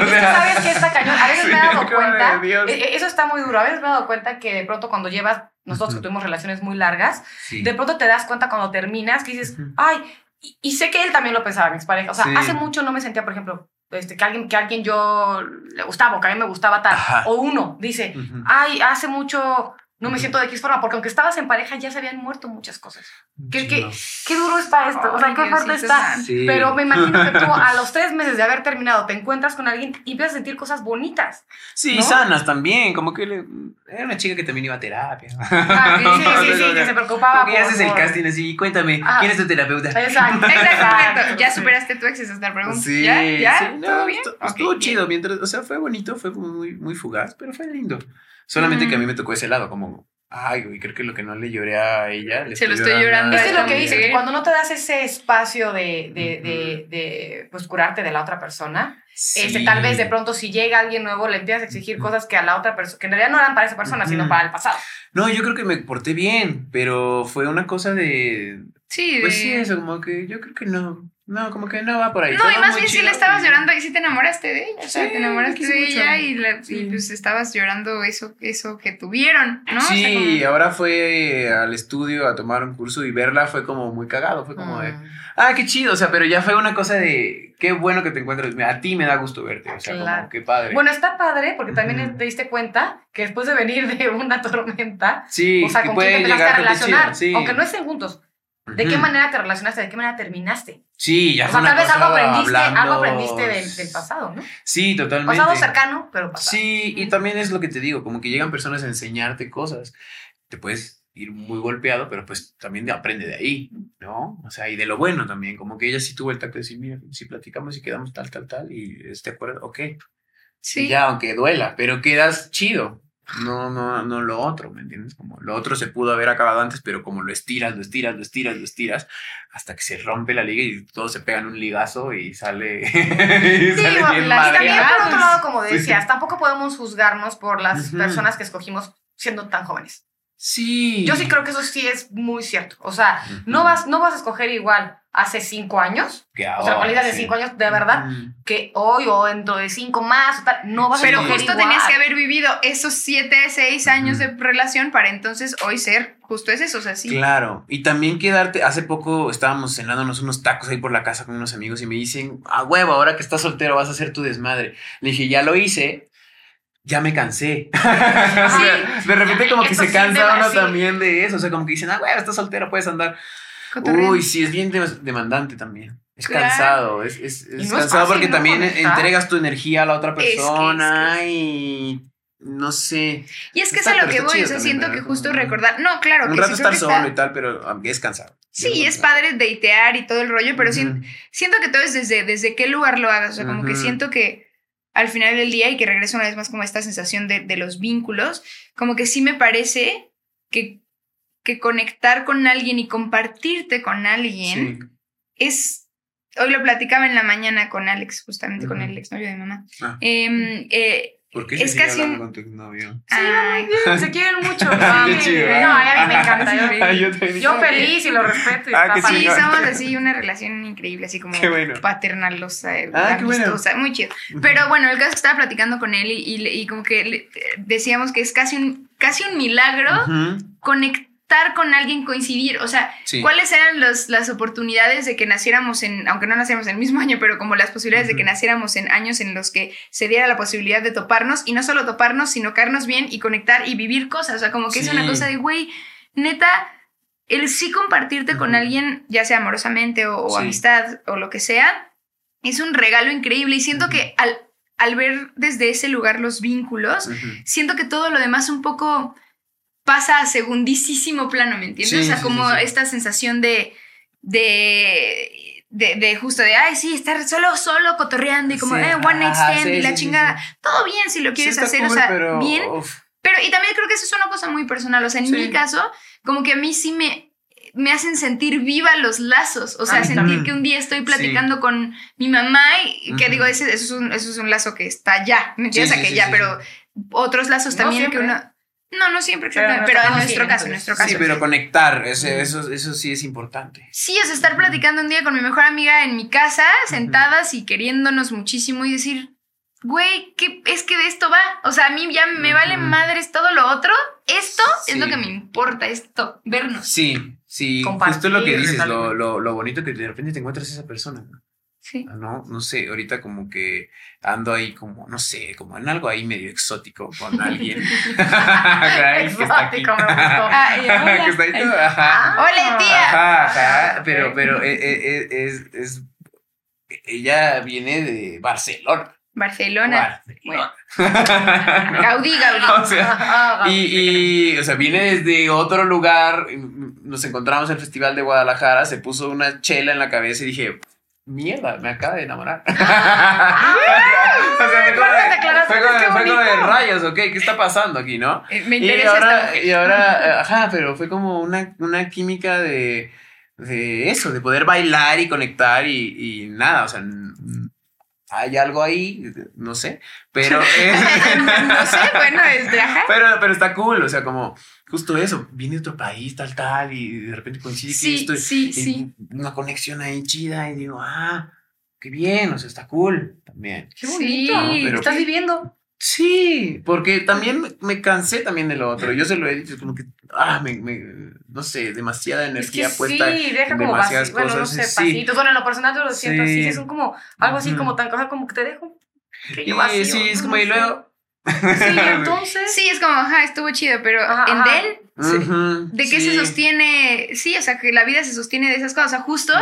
que sabes que está cañón. A veces me he <laughs> dado cuenta, eh, eh, eso está muy duro. A veces me he dado cuenta que de pronto cuando llevas, nosotros que tuvimos relaciones muy largas, Sí. de pronto te das cuenta cuando terminas que dices, ay, y, y sé que él también lo pensaba, mi expareja. O sea, hace mucho no me sentía, por ejemplo, este, que alguien que a alguien yo le gustaba o que a mí me gustaba tal. Ajá. O uno dice, ay, hace mucho no me siento de X forma, porque aunque estabas en pareja ya se habían muerto muchas cosas. ¿Qué, Sí, qué, qué duro está esto? O sea, Ay, qué fuerte está. Sí. Pero me imagino que tú a los <laughs> tres meses de haber terminado te encuentras con alguien y empiezas a sentir cosas bonitas. Sí, ¿no? sanas también, como que le- era una chica que también iba a terapia. Ah, sí, sí, sí, <laughs> que se preocupaba. Como que ya por- haces el casting así, cuéntame, Ah. ¿quién es tu terapeuta? Exacto. <laughs> Exacto. Ya Sí. superaste tu ex, esa es la pregunta. Sí, ¿Ya? ¿Ya? sí, no, ¿Todo bien? Estuvo bien. chido, mientras, o sea, fue bonito, fue muy, muy fugaz, pero fue lindo. Solamente que a mí Mm. me tocó ese lado, como, ay, güey, creo que lo que no le lloré a ella, le Se lo estoy llorando a Eso es lo que dices, cuando no te das ese espacio de, de, de, de, pues, curarte de la otra persona, Sí. este, tal vez de pronto si llega alguien nuevo le empiezas a exigir cosas que a la otra persona, que en realidad no eran para esa persona, sino para el pasado. No, yo creo que me porté bien, pero fue una cosa de, Sí, pues de- sí, eso, como que yo creo que no, no, como que no va por ahí. No, y más bien sí le estabas y- llorando y sí te enamoraste de ella. O sea, te enamoraste de mucho. ella y, la- y pues estabas llorando eso, eso que tuvieron, ¿no? O sea, Sí, como- ahora fue al estudio a tomar un curso y verla fue como muy cagado, fue como de, Mm. ah, qué chido, o sea, pero ya fue una cosa de, qué bueno que te encuentres, a ti me da gusto verte, o sea, Claro. como, qué padre. Bueno, está padre porque también te diste cuenta que después de venir de <laughs> una tormenta, sí, o sea, que con puede quién te llegar a relacionar, sí. aunque no estén juntos, ¿De qué manera te relacionaste? ¿De qué manera terminaste? Sí, ya O sea, tal vez algo aprendiste, algo hablando- aprendiste del, del pasado, ¿no? Sí, totalmente. Pasado cercano, pero pasado. Sí, y también es lo que te digo, como que llegan personas a enseñarte cosas. Te puedes ir muy golpeado, pero pues también aprende de ahí, ¿no? O sea, y de lo bueno también, como que ella sí tuvo el tacto de decir, mira, si platicamos y quedamos tal, tal, tal, y este acuerdo, ok. Sí. Y ya, aunque duela, pero quedas chido. No, no, no lo otro, ¿me entiendes? Como lo otro se pudo haber acabado antes, pero como lo estiras, lo estiras, lo estiras, lo estiras, hasta que se rompe la liga y todos se pegan un ligazo y sale, <laughs> y Sí, sale bueno, bien la- y también por otro lado, como Sí. decías, tampoco podemos juzgarnos por las personas que escogimos siendo tan jóvenes. Sí. Yo sí creo que eso sí es muy cierto. O sea, no vas, no vas a escoger igual hace cinco años, Que o sea, ahora, cualidad de sí. cinco años, de verdad, que hoy o dentro de cinco más, o tal, no vas a Pero justo igual. tenías que haber vivido esos siete, seis años de relación para entonces hoy ser justo es eso, o sea, sí. Claro, y también quedarte, hace poco estábamos cenándonos unos tacos ahí por la casa con unos amigos y me dicen, a huevo, ahora que estás soltero vas a hacer tu desmadre. Le dije, ya lo hice, ya me cansé. <laughs> O sea, de repente como que se sí, cansa uno sí. también de eso, o sea, como que dicen, ah, huevo, estás soltero, puedes andar. Uy, sí, es bien dem- demandante también. Es Claro. cansado, es, es, es no cansado porque ¿no? también Conectar. entregas tu energía a la otra Es que- es que persona es- y no sé. Y es que es a lo que voy, o sea, siento que justo Como- recordar, no, claro, Un que rato sí estar está- solo y tal, pero ah, es cansado. Sí, es padre datear y todo el rollo, pero sien- Ujú. siento que todo es desde, desde qué lugar lo hagas, o sea, como que siento que al final del día, y que regreso una vez más como esta sensación de, de los vínculos, como que sí me parece que, que conectar con alguien y compartirte con alguien Sí. es, hoy lo platicaba en la mañana con Alex, justamente con el exnovio de mi mamá, Ah. Em, eh, ¿Por qué Es casi un- con tu novio? Sí, ay, bien, se quieren mucho. <laughs> Qué Sí, chido. No, a mí me encanta. Yo, <laughs> Ah, yo también. yo feliz y lo respeto. Y Ah. Sí, somos así una relación increíble, así como <laughs> bueno. paternalosa, eh, Ah, bueno. amistosa, muy chido. Pero bueno, el caso es que estaba platicando con él y, y, le- y como que le- decíamos que es casi un, casi un milagro conectar con alguien, coincidir. O sea, Sí. ¿cuáles eran los, las oportunidades de que naciéramos en, aunque no naciéramos en el mismo año, pero como las posibilidades de que naciéramos en años en los que se diera la posibilidad de toparnos y no solo toparnos, sino caernos bien y conectar y vivir cosas? O sea, como que es una cosa de, güey, neta, el sí compartirte con alguien, ya sea amorosamente o, o Sí. amistad o lo que sea, es un regalo increíble y siento que al, al ver desde ese lugar los vínculos, siento que todo lo demás un poco pasa a segundísimo plano, ¿me entiendes? Sí, o sea, sí, como sí, esta sensación de, de, de, de justo de, ay, sí, estar solo, solo cotorreando y como, eh, one night stand y la chingada. Todo bien si lo quieres hacer, o sea, pero, bien. uf, Pero, y también creo que eso es una cosa muy personal, o sea, en mi caso, como que a mí sí me, me hacen sentir viva los lazos, o sea, sentir también. que un día estoy platicando con mi mamá y que digo, ese, eso, es un, eso es un lazo que está ya, ¿me entiendes? Sí, O sea, que ya, pero otros lazos No también siempre. que uno... No, no siempre, Pero en exactamente, pero, en nuestro nuestro caso en nuestro entonces. caso. Sí, pero conectar, ese- eso, eso sí es importante. Sí, o sea, estar platicando un día con mi mejor amiga en mi casa, sentadas y queriéndonos muchísimo y decir, güey, ¿qué, es que de esto va. O sea, a mí ya me vale madres todo lo otro. Esto es lo que me importa, esto, vernos. Sí, sí, Compartir, justo lo que dices, lo, lo, lo bonito que de repente te encuentras esa persona, ¿no? Sí. Ah, No, no sé, ahorita como que ando ahí como, no sé, como en algo ahí medio exótico con alguien. <laughs> Ay, que está aquí. Exótico, me gustó. <laughs> Ah, y hola. que está ahí todo, ajá. ¡Hola, tía! Ajá, Ah, ajá, ok. pero, pero eh, eh, eh, es, es, ella viene de Barcelona. Barcelona. Barcelona. <laughs> Gaudí, Gaudí. o sea, Ah, y, y, o sea, viene desde otro lugar. Nos encontramos en el Festival de Guadalajara. Se puso una chela en la cabeza y dije, mierda, me acaba de enamorar. <laughs> o sea, fue como ¿cuándo te de- aclaraste? fue como de- Qué fue como de bonito. rayos, ok, ¿qué está pasando aquí, no? Eh, Me Y interesa esta ahora, y ahora, <laughs> eh, ajá, pero fue como una, una química de, de eso, de poder bailar y conectar y, y nada, o sea, hay algo ahí, no sé, pero... <laughs> no sé, bueno, es de ajá. pero, pero está cool, o sea, como justo eso, viene de otro país, tal, tal, y de repente coincide que Sí, esto y- sí, y sí. una conexión ahí chida y digo, ah, qué bien, o sea, está cool también. Qué bonito. No, pero- Estás viviendo. Sí, porque también me, cansé también de lo otro. Yo se lo he dicho, como que, ah, me, me- no sé, demasiada Es energía que puesta. sí, deja en como demasiadas vacío. Bueno, no cosas, sé, pasitos. Bueno, en lo personal yo lo siento así. Sí. Sí, son como algo así como tan cosa como que te dejo. Y sí, es como, y luego, <laughs> Sí, <laughs> entonces. Sí, es como, ajá, estuvo chido, pero Ajá, en ajá. Dell, Ujú, ¿de qué se sostiene? Sí, o sea, que la vida se sostiene de esas cosas. O sea, justo,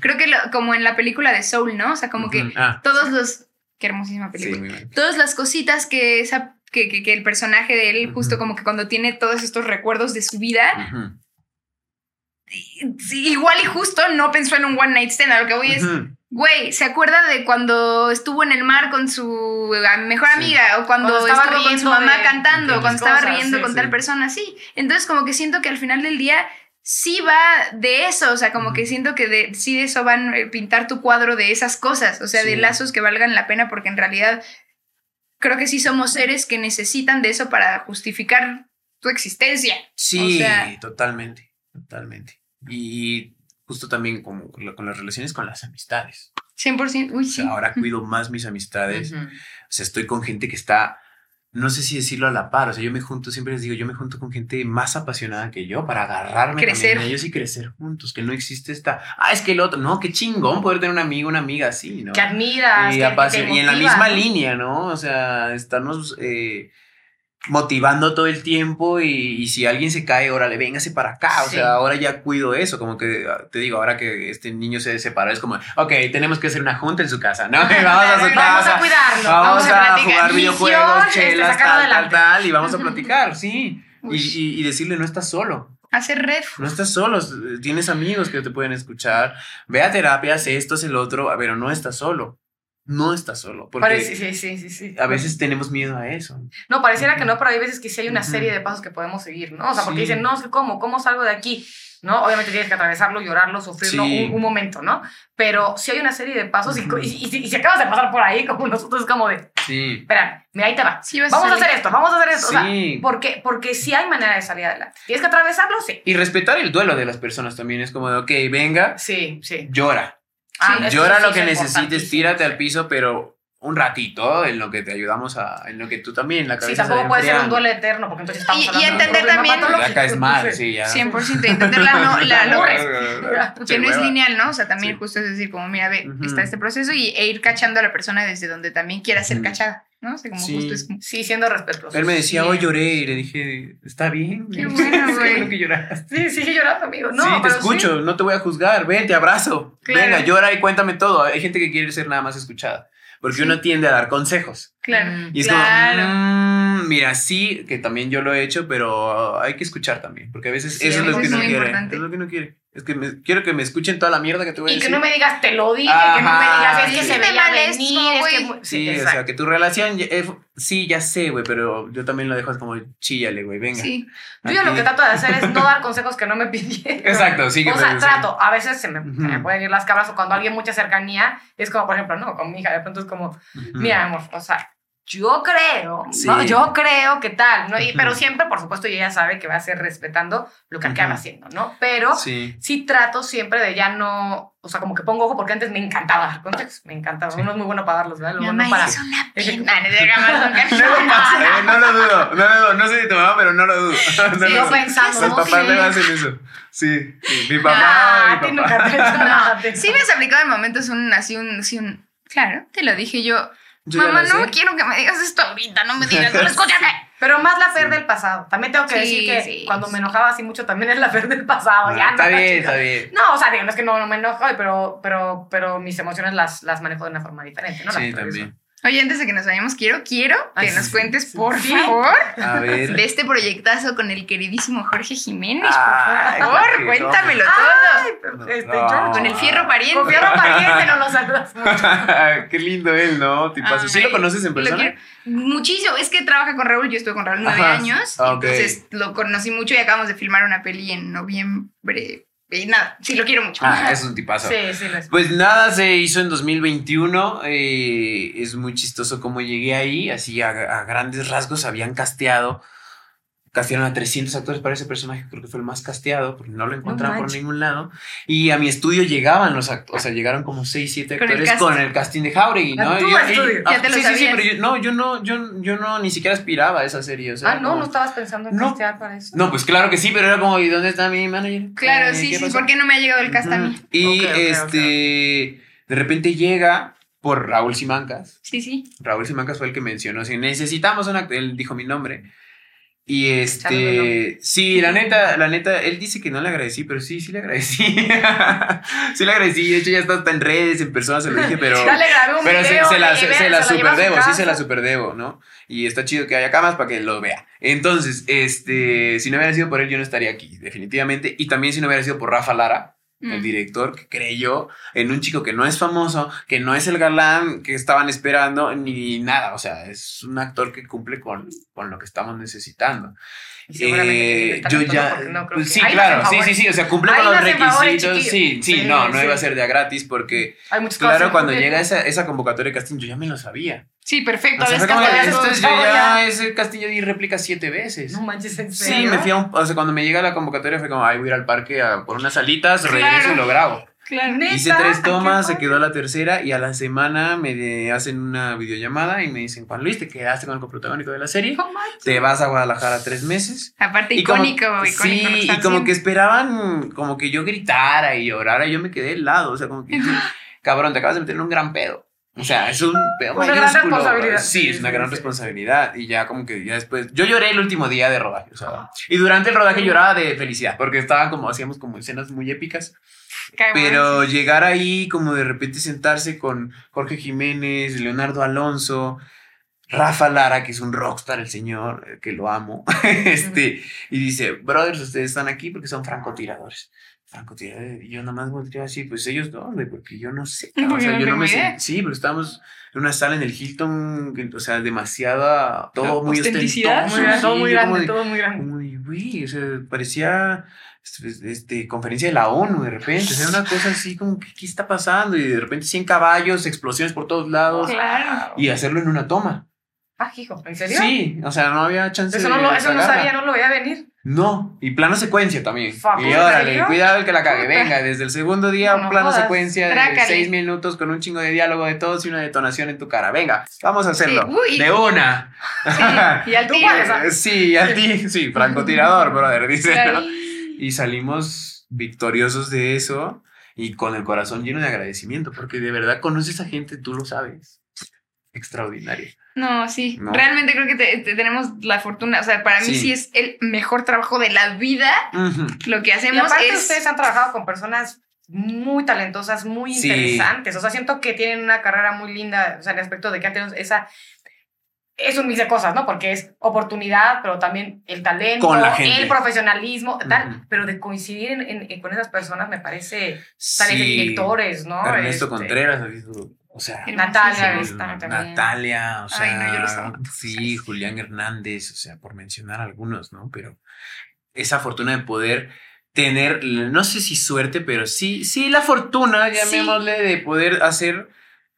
creo que lo- como en la película de Soul, ¿no? O sea, como que Ah, todos los... Qué hermosísima sí, película. Todas las cositas que, esa, que, que, que el personaje de él, justo como que cuando tiene todos estos recuerdos de su vida, sí, igual y justo no pensó en un one night stand. A lo que voy es. Güey, ¿se acuerda de cuando estuvo en el mar con su eh, mejor Sí. amiga? O cuando, Cuando estaba estuvo con su mamá de- cantando, de cuando estaba riendo sí, con sí. tal persona, sí. Entonces como que siento que al final del día sí va de eso, o sea, como que siento que de, sí de eso van a pintar tu cuadro de esas cosas, o sea, de Sí. lazos que valgan la pena, porque en realidad creo que sí somos seres que necesitan de eso para justificar tu existencia. Sí, O sea- totalmente, totalmente. Y justo también como con, la- con las relaciones con las amistades. 100%, uy, O sí. sea, ahora cuido más mis amistades. O sea, estoy con gente que está, no sé si decirlo a la par. O sea, yo me junto, siempre les digo, yo me junto con gente más apasionada que yo para agarrarme Crecer. a ellos y crecer juntos. Que no existe esta, ah, es que el otro, no, qué chingón poder tener un amigo, una amiga así, ¿no? Que admiras. y, que- y en la misma ¿no? línea, ¿no? O sea, estarnos eh, motivando todo el tiempo y, y si alguien se cae, órale, véngase para acá. O Sí. sea, ahora ya cuido eso, como que ah, te digo, ahora que este niño se separó, es como, ok, tenemos que hacer una junta en su casa, ¿no? <laughs> Vamos a su Vamos a cuidarlo. Vamos, vamos a a, jugar videojuegos, chelas, tal, tal, tal, y vamos a <laughs> platicar, sí. Y, Uy. y- y decirle, no estás solo. Hacer red. No estás solo, tienes amigos que te pueden escuchar. Ve a terapia, haz esto, haz el otro, pero no estás solo. No estás solo. Porque Parece- sí, sí, sí, sí. a veces tenemos miedo a eso. No, pareciera que no, pero hay veces que sí hay una serie de pasos que podemos seguir, ¿no? O sea, porque Sí. dicen, no, es que ¿cómo? ¿Cómo salgo de aquí? ¿No? Obviamente tienes que atravesarlo, llorarlo, sufrirlo Sí. un, un momento, ¿no? Pero sí hay una serie de pasos y, Ujú. y, y si- y si acabas de pasar por ahí, <laughs> como nosotros, es como de, Sí. espera, mira, ahí te va. Sí, vas Vamos a salir. hacer esto, vamos a hacer esto. O sea, Sí. porque, porque sí hay manera de salir adelante. ¿Tienes que atravesarlo? Sí. Y respetar el duelo de las personas también es como de, ok, venga, Sí, sí. llora. Ah, eso llora sí lo que necesites, tírate al piso, pero un ratito en lo que te ayudamos a, en lo que tú también, la Sí, cabeza tampoco se puede ser un duelo eterno, porque entonces estamos Y- y hablando entender también-. Ya caes mal, sí, ya. 100% y <laughs> entender la no, la, lo- que Que no es lineal, ¿no? O sea, también Sí. justo es decir, como, mira, ve, está este proceso y, e ir cachando a la persona desde donde también quiera ser cachada, ¿no? O sea, como Sí. justo es como, Sí, siendo respetuoso. Él me decía, Sí. hoy lloré, y le dije, está bien. Qué bueno, <laughs> güey. que lloraste. Sí, sigue llorando, amigo. No, sí, te pero escucho, no te voy a juzgar, ven, te abrazo. Claro. Venga, llora y cuéntame todo. Hay gente que quiere ser nada más escuchada, porque Sí. uno tiende a dar consejos. claro. Mm. Y es Claro. como, "Mm, mira, sí, que también yo lo he hecho, pero hay que escuchar también, porque a veces Sí, eso es lo que uno quiere. importante. Es lo que uno quiere. Es que me- quiero que me escuchen toda la mierda que te voy a Y que decir. no me digas, te lo dije, que no me Ajá, digas, es que sí. se veía males, venir, es güey. que... Sí, o exacto. sea, que tu relación, eh, sí, ya sé, güey, pero yo también lo dejo como chíllale, güey, venga. Sí, Yo ya lo que trato de hacer es no dar consejos que no me pidieron. Exacto, sí, que O sea, trato. A veces se me, se me pueden ir las cabras o cuando alguien mucha cercanía, es como, por ejemplo, no, con mi hija, de pronto es como, mira, amor, o sea, yo creo, Sí. ¿no? Yo creo que tal, ¿no? Y, pero siempre, por supuesto, ella sabe que va a ser respetando lo que acaba Ujú. haciendo, ¿no? Pero Sí. sí trato siempre de ya no, o sea, como que pongo ojo, porque antes me encantaba dar consejos, me encantaba. Sí. Uno es muy bueno para darlos, ¿verdad? mi Luego no mamá para... es una <laughs> pena. No, pasa, eh, <laughs> no lo dudo, no lo dudo. No sé de tu mamá, pero no lo dudo. <laughs> No lo papás Sí. me hacen eso. Sí, mi papá, Ah, mi papá. nunca te he hecho nada. te- Sí me has aplicado en momentos un, así un, así un, claro, te lo dije yo, Yo mamá, lo no sé. quiero que me digas esto ahorita, no me digas, no <laughs> escúchame. Pero más la Fer Sí. del pasado. También tengo que Sí, decir que sí. cuando me enojaba así mucho, también es la Fer del pasado. ya, Ah, Está no, bien, chica. está bien. No, o sea, digo, no es que no, no me enojo, pero, pero, pero mis emociones las, las manejo de una forma diferente, ¿no? Sí, también. Oye, antes de que nos vayamos, quiero, quiero que Ay, nos cuentes, sí, por sí. favor, A ver. de este proyectazo con el queridísimo Jorge Jiménez, Ay, por favor, cuéntamelo Ay, todo. pero, este, No. Con el fierro pariente. Con fierro pariente no lo saludas mucho. <laughs> Qué lindo él, ¿no? Tipazo. ¿Sí Ay, lo conoces en persona? Muchísimo. Es que trabaja con Raúl. Yo estuve con Raúl nueve años. Ah. Entonces lo conocí mucho y acabamos de filmar una peli en noviembre. Y nada, sí, lo quiero mucho. Ah, es un tipazo. Sí, sí, lo es. Pues nada, se hizo en 2021. eh, es muy chistoso cómo llegué ahí. Así a, a grandes rasgos habían casteado. Castearon a 300 actores para ese personaje. Creo que fue el más casteado porque no lo encontraban por manches. ningún lado. Y a mi estudio llegaban los actores. O sea, llegaron como 6, 7 Con el actores casting. con el casting de Jauregui, ¿no? A tu Y yo- y- estudio. ah, Ya te lo sí, sí, sí, sabías. pero yo, no, yo no, yo, yo no ni siquiera aspiraba a esa serie. O sea, Ah, no, como- no estabas pensando en No. castear para eso. No, pues claro que sí, pero era como, ¿y dónde está mi manager? Claro, Eh, sí, ¿qué sí. pasó? ¿Por qué no me ha llegado el cast a mí? Y Ok, ok, este, de repente llega por Raúl Simancas. Sí, sí. Raúl Simancas fue el que mencionó, si necesitamos una, él dijo mi nombre. Y este, sí, la neta, la neta, él dice que no le agradecí, pero sí, sí le agradecí. <laughs> sí le agradecí, de hecho ya está hasta en redes, en persona se lo dije, pero... <laughs> Ya le grabé un Pero se, video, se la, se, se la se superdebo, sí se la superdebo, ¿no? Y está chido que haya camas para que lo vea. Entonces, este, si no hubiera sido por él, yo no estaría aquí, definitivamente. Y también si no hubiera sido por Rafa Lara, el Mm. director que creyó en un chico que no es famoso, que no es el galán que estaban esperando, ni nada. O sea, es un actor que cumple con, con lo que estamos necesitando. Y seguramente Eh, yo ya. no creo pues que- sí, claro, sí, sí, sí. O sea, cumple Ahí con los requisitos. Sí, sí, Sí, no, no sí. iba a ser de a gratis porque, Hay muchas claro, cosas. cuando llega esa, esa convocatoria de casting, yo ya me lo sabía. Sí, perfecto. O sea, que esto es- yo ya. ese castillo di réplica siete veces. No manches, en Sí, serio. me fui a un. O sea, cuando me llega la convocatoria fue como, ay, voy a ir al parque a por unas alitas, Claro. regreso y lo grabo. Claro. Hice tres tomas, se quedó la tercera y a la semana me hacen una videollamada y me dicen, Juan Luis, te quedaste con el coprotagónico de la serie, manches. te vas a Guadalajara tres meses. Aparte, Y como- icónico, icónico. Sí, y como que esperaban como que yo gritara y llorara, y yo me quedé helado, o sea, como que, <laughs> cabrón, te acabas de meter en un gran pedo. O sea, es un pedo Una gran responsabilidad. Sí, es una gran responsabilidad. Y ya como que ya después. Yo lloré el último día de rodaje. O sea, y durante el rodaje lloraba de felicidad. Porque estaban como, hacíamos como escenas muy épicas. Pero llegar ahí, como de repente sentarse con Jorge Jiménez, Leonardo Alonso, Rafa Lara, que es un rockstar, el señor, eh, que lo amo, <laughs> este, y dice, brothers, ustedes están aquí porque son francotiradores. Francotiradores. Y yo nada más volteo así, pues ellos güey, porque yo no sé. <laughs> O sea, yo no me sé. Sí, pero estábamos en una sala en el Hilton, o sea, demasiada, todo muy ostentoso. Muy grande, todo muy grande, de- todo muy grande. güey, o sea, parecía este, conferencia de la ONU de repente, o sea, una cosa así como, ¿qué, qué está pasando? Y de repente 100 caballos, explosiones por todos lados, Claro. y hacerlo en una toma. Ah, hijo, ¿en serio? Sí, o sea, no había chance Eso de no, lo, eso no sabía, no lo veía venir. No, y plano secuencia también. Fuck, y ¿en órale, cuidado el que la cague. Venga, desde el segundo día, No un plano jodas. secuencia de Trácale. seis minutos con un chingo de diálogo de todos y una detonación en tu cara. Venga, vamos a hacerlo. Sí, uy. de una. Sí, y al <laughs> ¿ah? Sí, a ti, sí, francotirador, brother, dice. ¿no? Y salimos victoriosos de eso y con el corazón lleno de agradecimiento, porque de verdad conoces a gente, tú lo sabes. Extraordinario. No, sí. No. Realmente creo que te- te- tenemos la fortuna. O sea, para mí Sí. sí. es el mejor trabajo de la vida. Lo que Y hacemos aparte es. ustedes han trabajado con personas muy talentosas, muy Sí. interesantes. O sea, siento que tienen una carrera muy linda, o sea, en el aspecto de que han tenido esa... Es un mix de cosas, ¿no? Porque es oportunidad, pero también el talento, Con la gente. el profesionalismo, tal. Ujú. Pero de coincidir en- en- en- con esas personas me parece... Sí. Talentos directores, ¿no? Ernesto Este, Contreras, o sea, Natalia, Sí. Natalia, o sea, Ay, no, yo amo. sí, Julián Hernández, o sea, por mencionar algunos, ¿no? Pero esa fortuna de poder tener, no sé si suerte, pero sí, sí la fortuna, llamémosle, de poder hacer,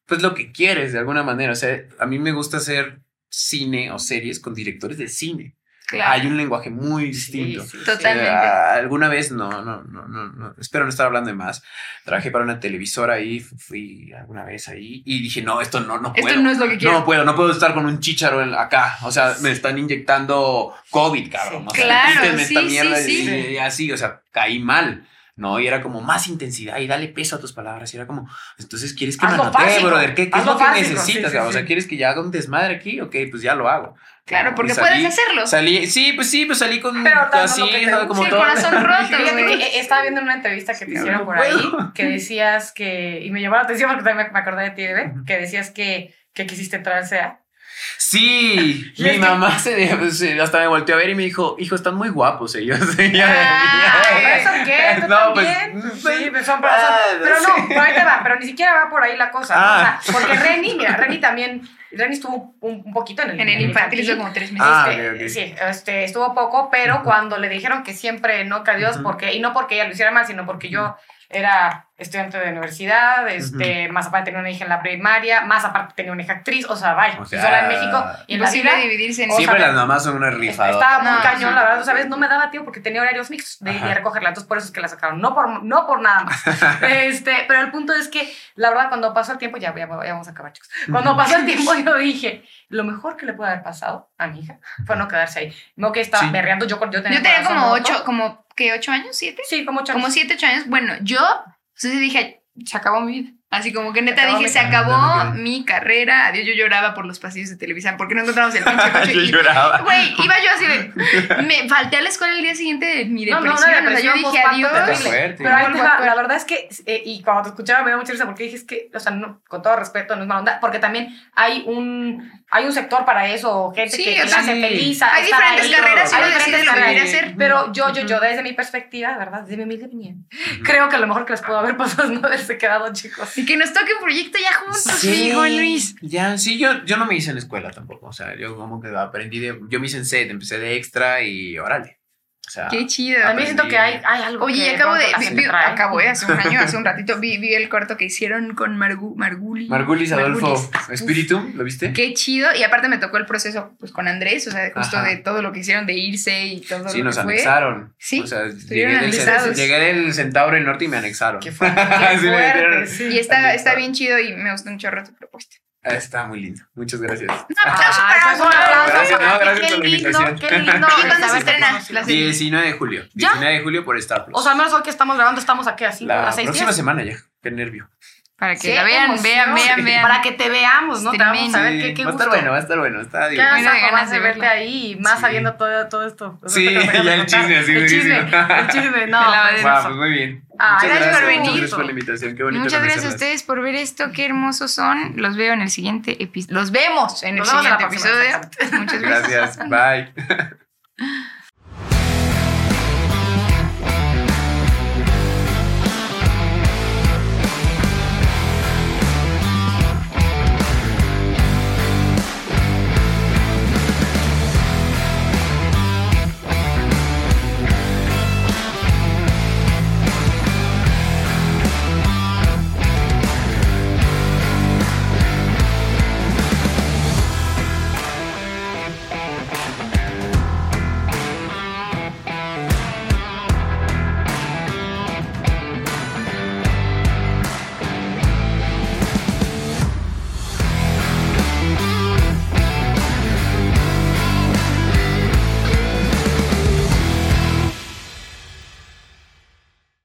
pues lo que quieres de alguna manera. O sea, a mí me gusta hacer cine o series con directores de cine. Claro. Hay un lenguaje muy Sí, distinto. sí, sí. Totalmente. Eh, alguna vez, no, no, no, no, no, espero no estar hablando de más. Trabajé para una televisora ahí, fu- fui alguna vez ahí y dije, no, esto no, no puedo. Esto no es lo que quiero. No puedo, no puedo estar con un chícharo en- acá. O sea, me están inyectando COVID, cabrón. Sí. O sea, Claro, quítenme esta sí, sí, mierda sí. y, y así, o sea, caí mal. No, y era como más intensidad y dale peso a tus palabras. Y era como, entonces quieres que me anotee, brother. ¿Qué, qué es lo que necesitas? sí? O sea. ¿quieres que ya haga un desmadre aquí? Ok, pues ya lo hago. Claro, porque salí- puedes hacerlo. Salí, sí, pues sí, pues salí con Pero así, lo que te ¿no? gusta. como Sí, todo. corazón <laughs> roto, güey. eh, estaba viendo una entrevista que te Sí, hicieron no por ahí, que decías que, y me llamó la atención porque también me, acordé de ti, bebé, que decías que, que quisiste entrar al CEA. Sí, <laughs> mi es que- mamá se, se- hasta me volteó a ver y me dijo, hijo, están muy guapos ellos. <laughs> Y yo- Ay, ¿Eso qué? ¿Tú No, pues, también? pues, sí, pues son, pero, ah, son- pero sí. no, por ahí te va, pero ni siquiera va por ahí la cosa. ¿no? Ah. O sea, porque <laughs> Reni, mira, Reni también, Reni estuvo un, un poquito en el, En el infantil estuvo como tres meses. Ah, Este. Sí, este, estuvo poco, pero cuando le dijeron que siempre no, que adiós, porque, y no porque ella lo hiciera mal, sino porque yo era estudiante de universidad, este, más aparte tenía una hija en la primaria, más aparte tenía una hija actriz, o sea, vaya, O y sea, sola en México y en la Imposible vida. dividirse en o sea, Siempre las mamás son una rifadotas. Estaba muy No, cañón, sí. la verdad, ¿sabes? No me daba tiempo porque tenía horarios mixtos de, de recogerla, entonces por eso es que la sacaron, no por, no por nada más. <laughs> este, pero el punto es que, la verdad, cuando pasó el tiempo, ya, ya, ya vamos a acabar, chicos. Cuando pasó el tiempo, yo dije, lo mejor que le puede haber pasado a mi hija fue no quedarse ahí. No que estaba Sí. berreando, yo, yo tenía, Yo como ocho, como, ¿qué? ¿Ocho años? ¿Siete? Sí, como ocho Como años. siete, ocho años. Bueno, yo, entonces dije, se acabó mi vida. Así como que neta Acabó dije, se carrera. acabó No, no, mi carrera. Adiós, yo lloraba por los pasillos de Televisa porque no encontramos el pinche <laughs> coche. Yo y- lloraba. Güey, iba yo así de. <laughs> Me falté a la escuela el día siguiente de mi No, no, depresión. o sea, yo depresión dije adiós. Fuerte. Pero ahí No te va, la verdad es que, eh, y cuando te escuchaba me dio mucha risa porque dije, es que, o sea, no, con todo respeto, no es mala onda, porque también hay un, hay un sector para eso, gente Sí, que, que sea, hace sí. feliz. Hay diferentes ahí. carreras y Hay diferentes carreras. hacer. Pero yo, yo, yo, desde mi perspectiva, ¿verdad? Desde mi humilde opinión, creo que lo mejor que les pudo haber pasado es no haberse quedado, chicos. Y que nos toque un proyecto ya juntos, Sí, hijo Luis. Ya, sí, yo, yo no me hice en la escuela tampoco. O sea, yo como que aprendí de. Yo me hice en set, empecé de extra y órale. O sea, Qué chido. También siento que hay, hay algo Oye, que acabo de. vi- vi- acabo, eh, hace un año, hace un <laughs> ratito, vi, vi el corto que hicieron con Margu, Marguli. Margulis Adolfo Margulis. Spiritum, ¿lo viste? Qué chido. Y aparte me tocó el proceso pues con Andrés, o sea, justo Ajá. de todo lo que hicieron de irse y todo Sí, lo nos que fue. anexaron. Sí, O sea, llegué del, llegué Centauro del Norte y me anexaron. Qué fuerte, <laughs> qué Sí, sí. Y está, está bien chido y me gustó un chorro tu propuesta. Ah, Está muy lindo. Muchas gracias. Un aplauso Ay, para pues, un aplauso Gracias, no, qué por la lindo. Qué lindo. ¿Y cuándo se estrena conocido. la serie? 19 de julio. ¿Ya? 19 de julio por Star Plus. O sea, al menos hoy que estamos grabando, estamos aquí así, la a seis próxima días. semana ya. Qué nervio. Para que la vean, vean, vean, vean. Para que te veamos, ¿no? Te vamos a ver Sí, qué, qué va a gusto. estar bueno, va a estar bueno. Está Qué divertido. Bueno, de ganas ganas de verte ahí, y más Sí. sabiendo todo, todo esto. Sí, Esto que me acabas <laughs> ya el chisme, sí, el sí, chisme, sí. el chisme, <laughs> no. Pues, Wow, eso. pues muy bien. Ah, muchas gracias por gracias, venir. gracias por la invitación. Qué bonito muchas gracias a ustedes por ver esto. Qué hermosos son. Los veo en el siguiente episodio. Los vemos en el Nos siguiente episodio. Muchas gracias. Gracias. Bye. <laughs>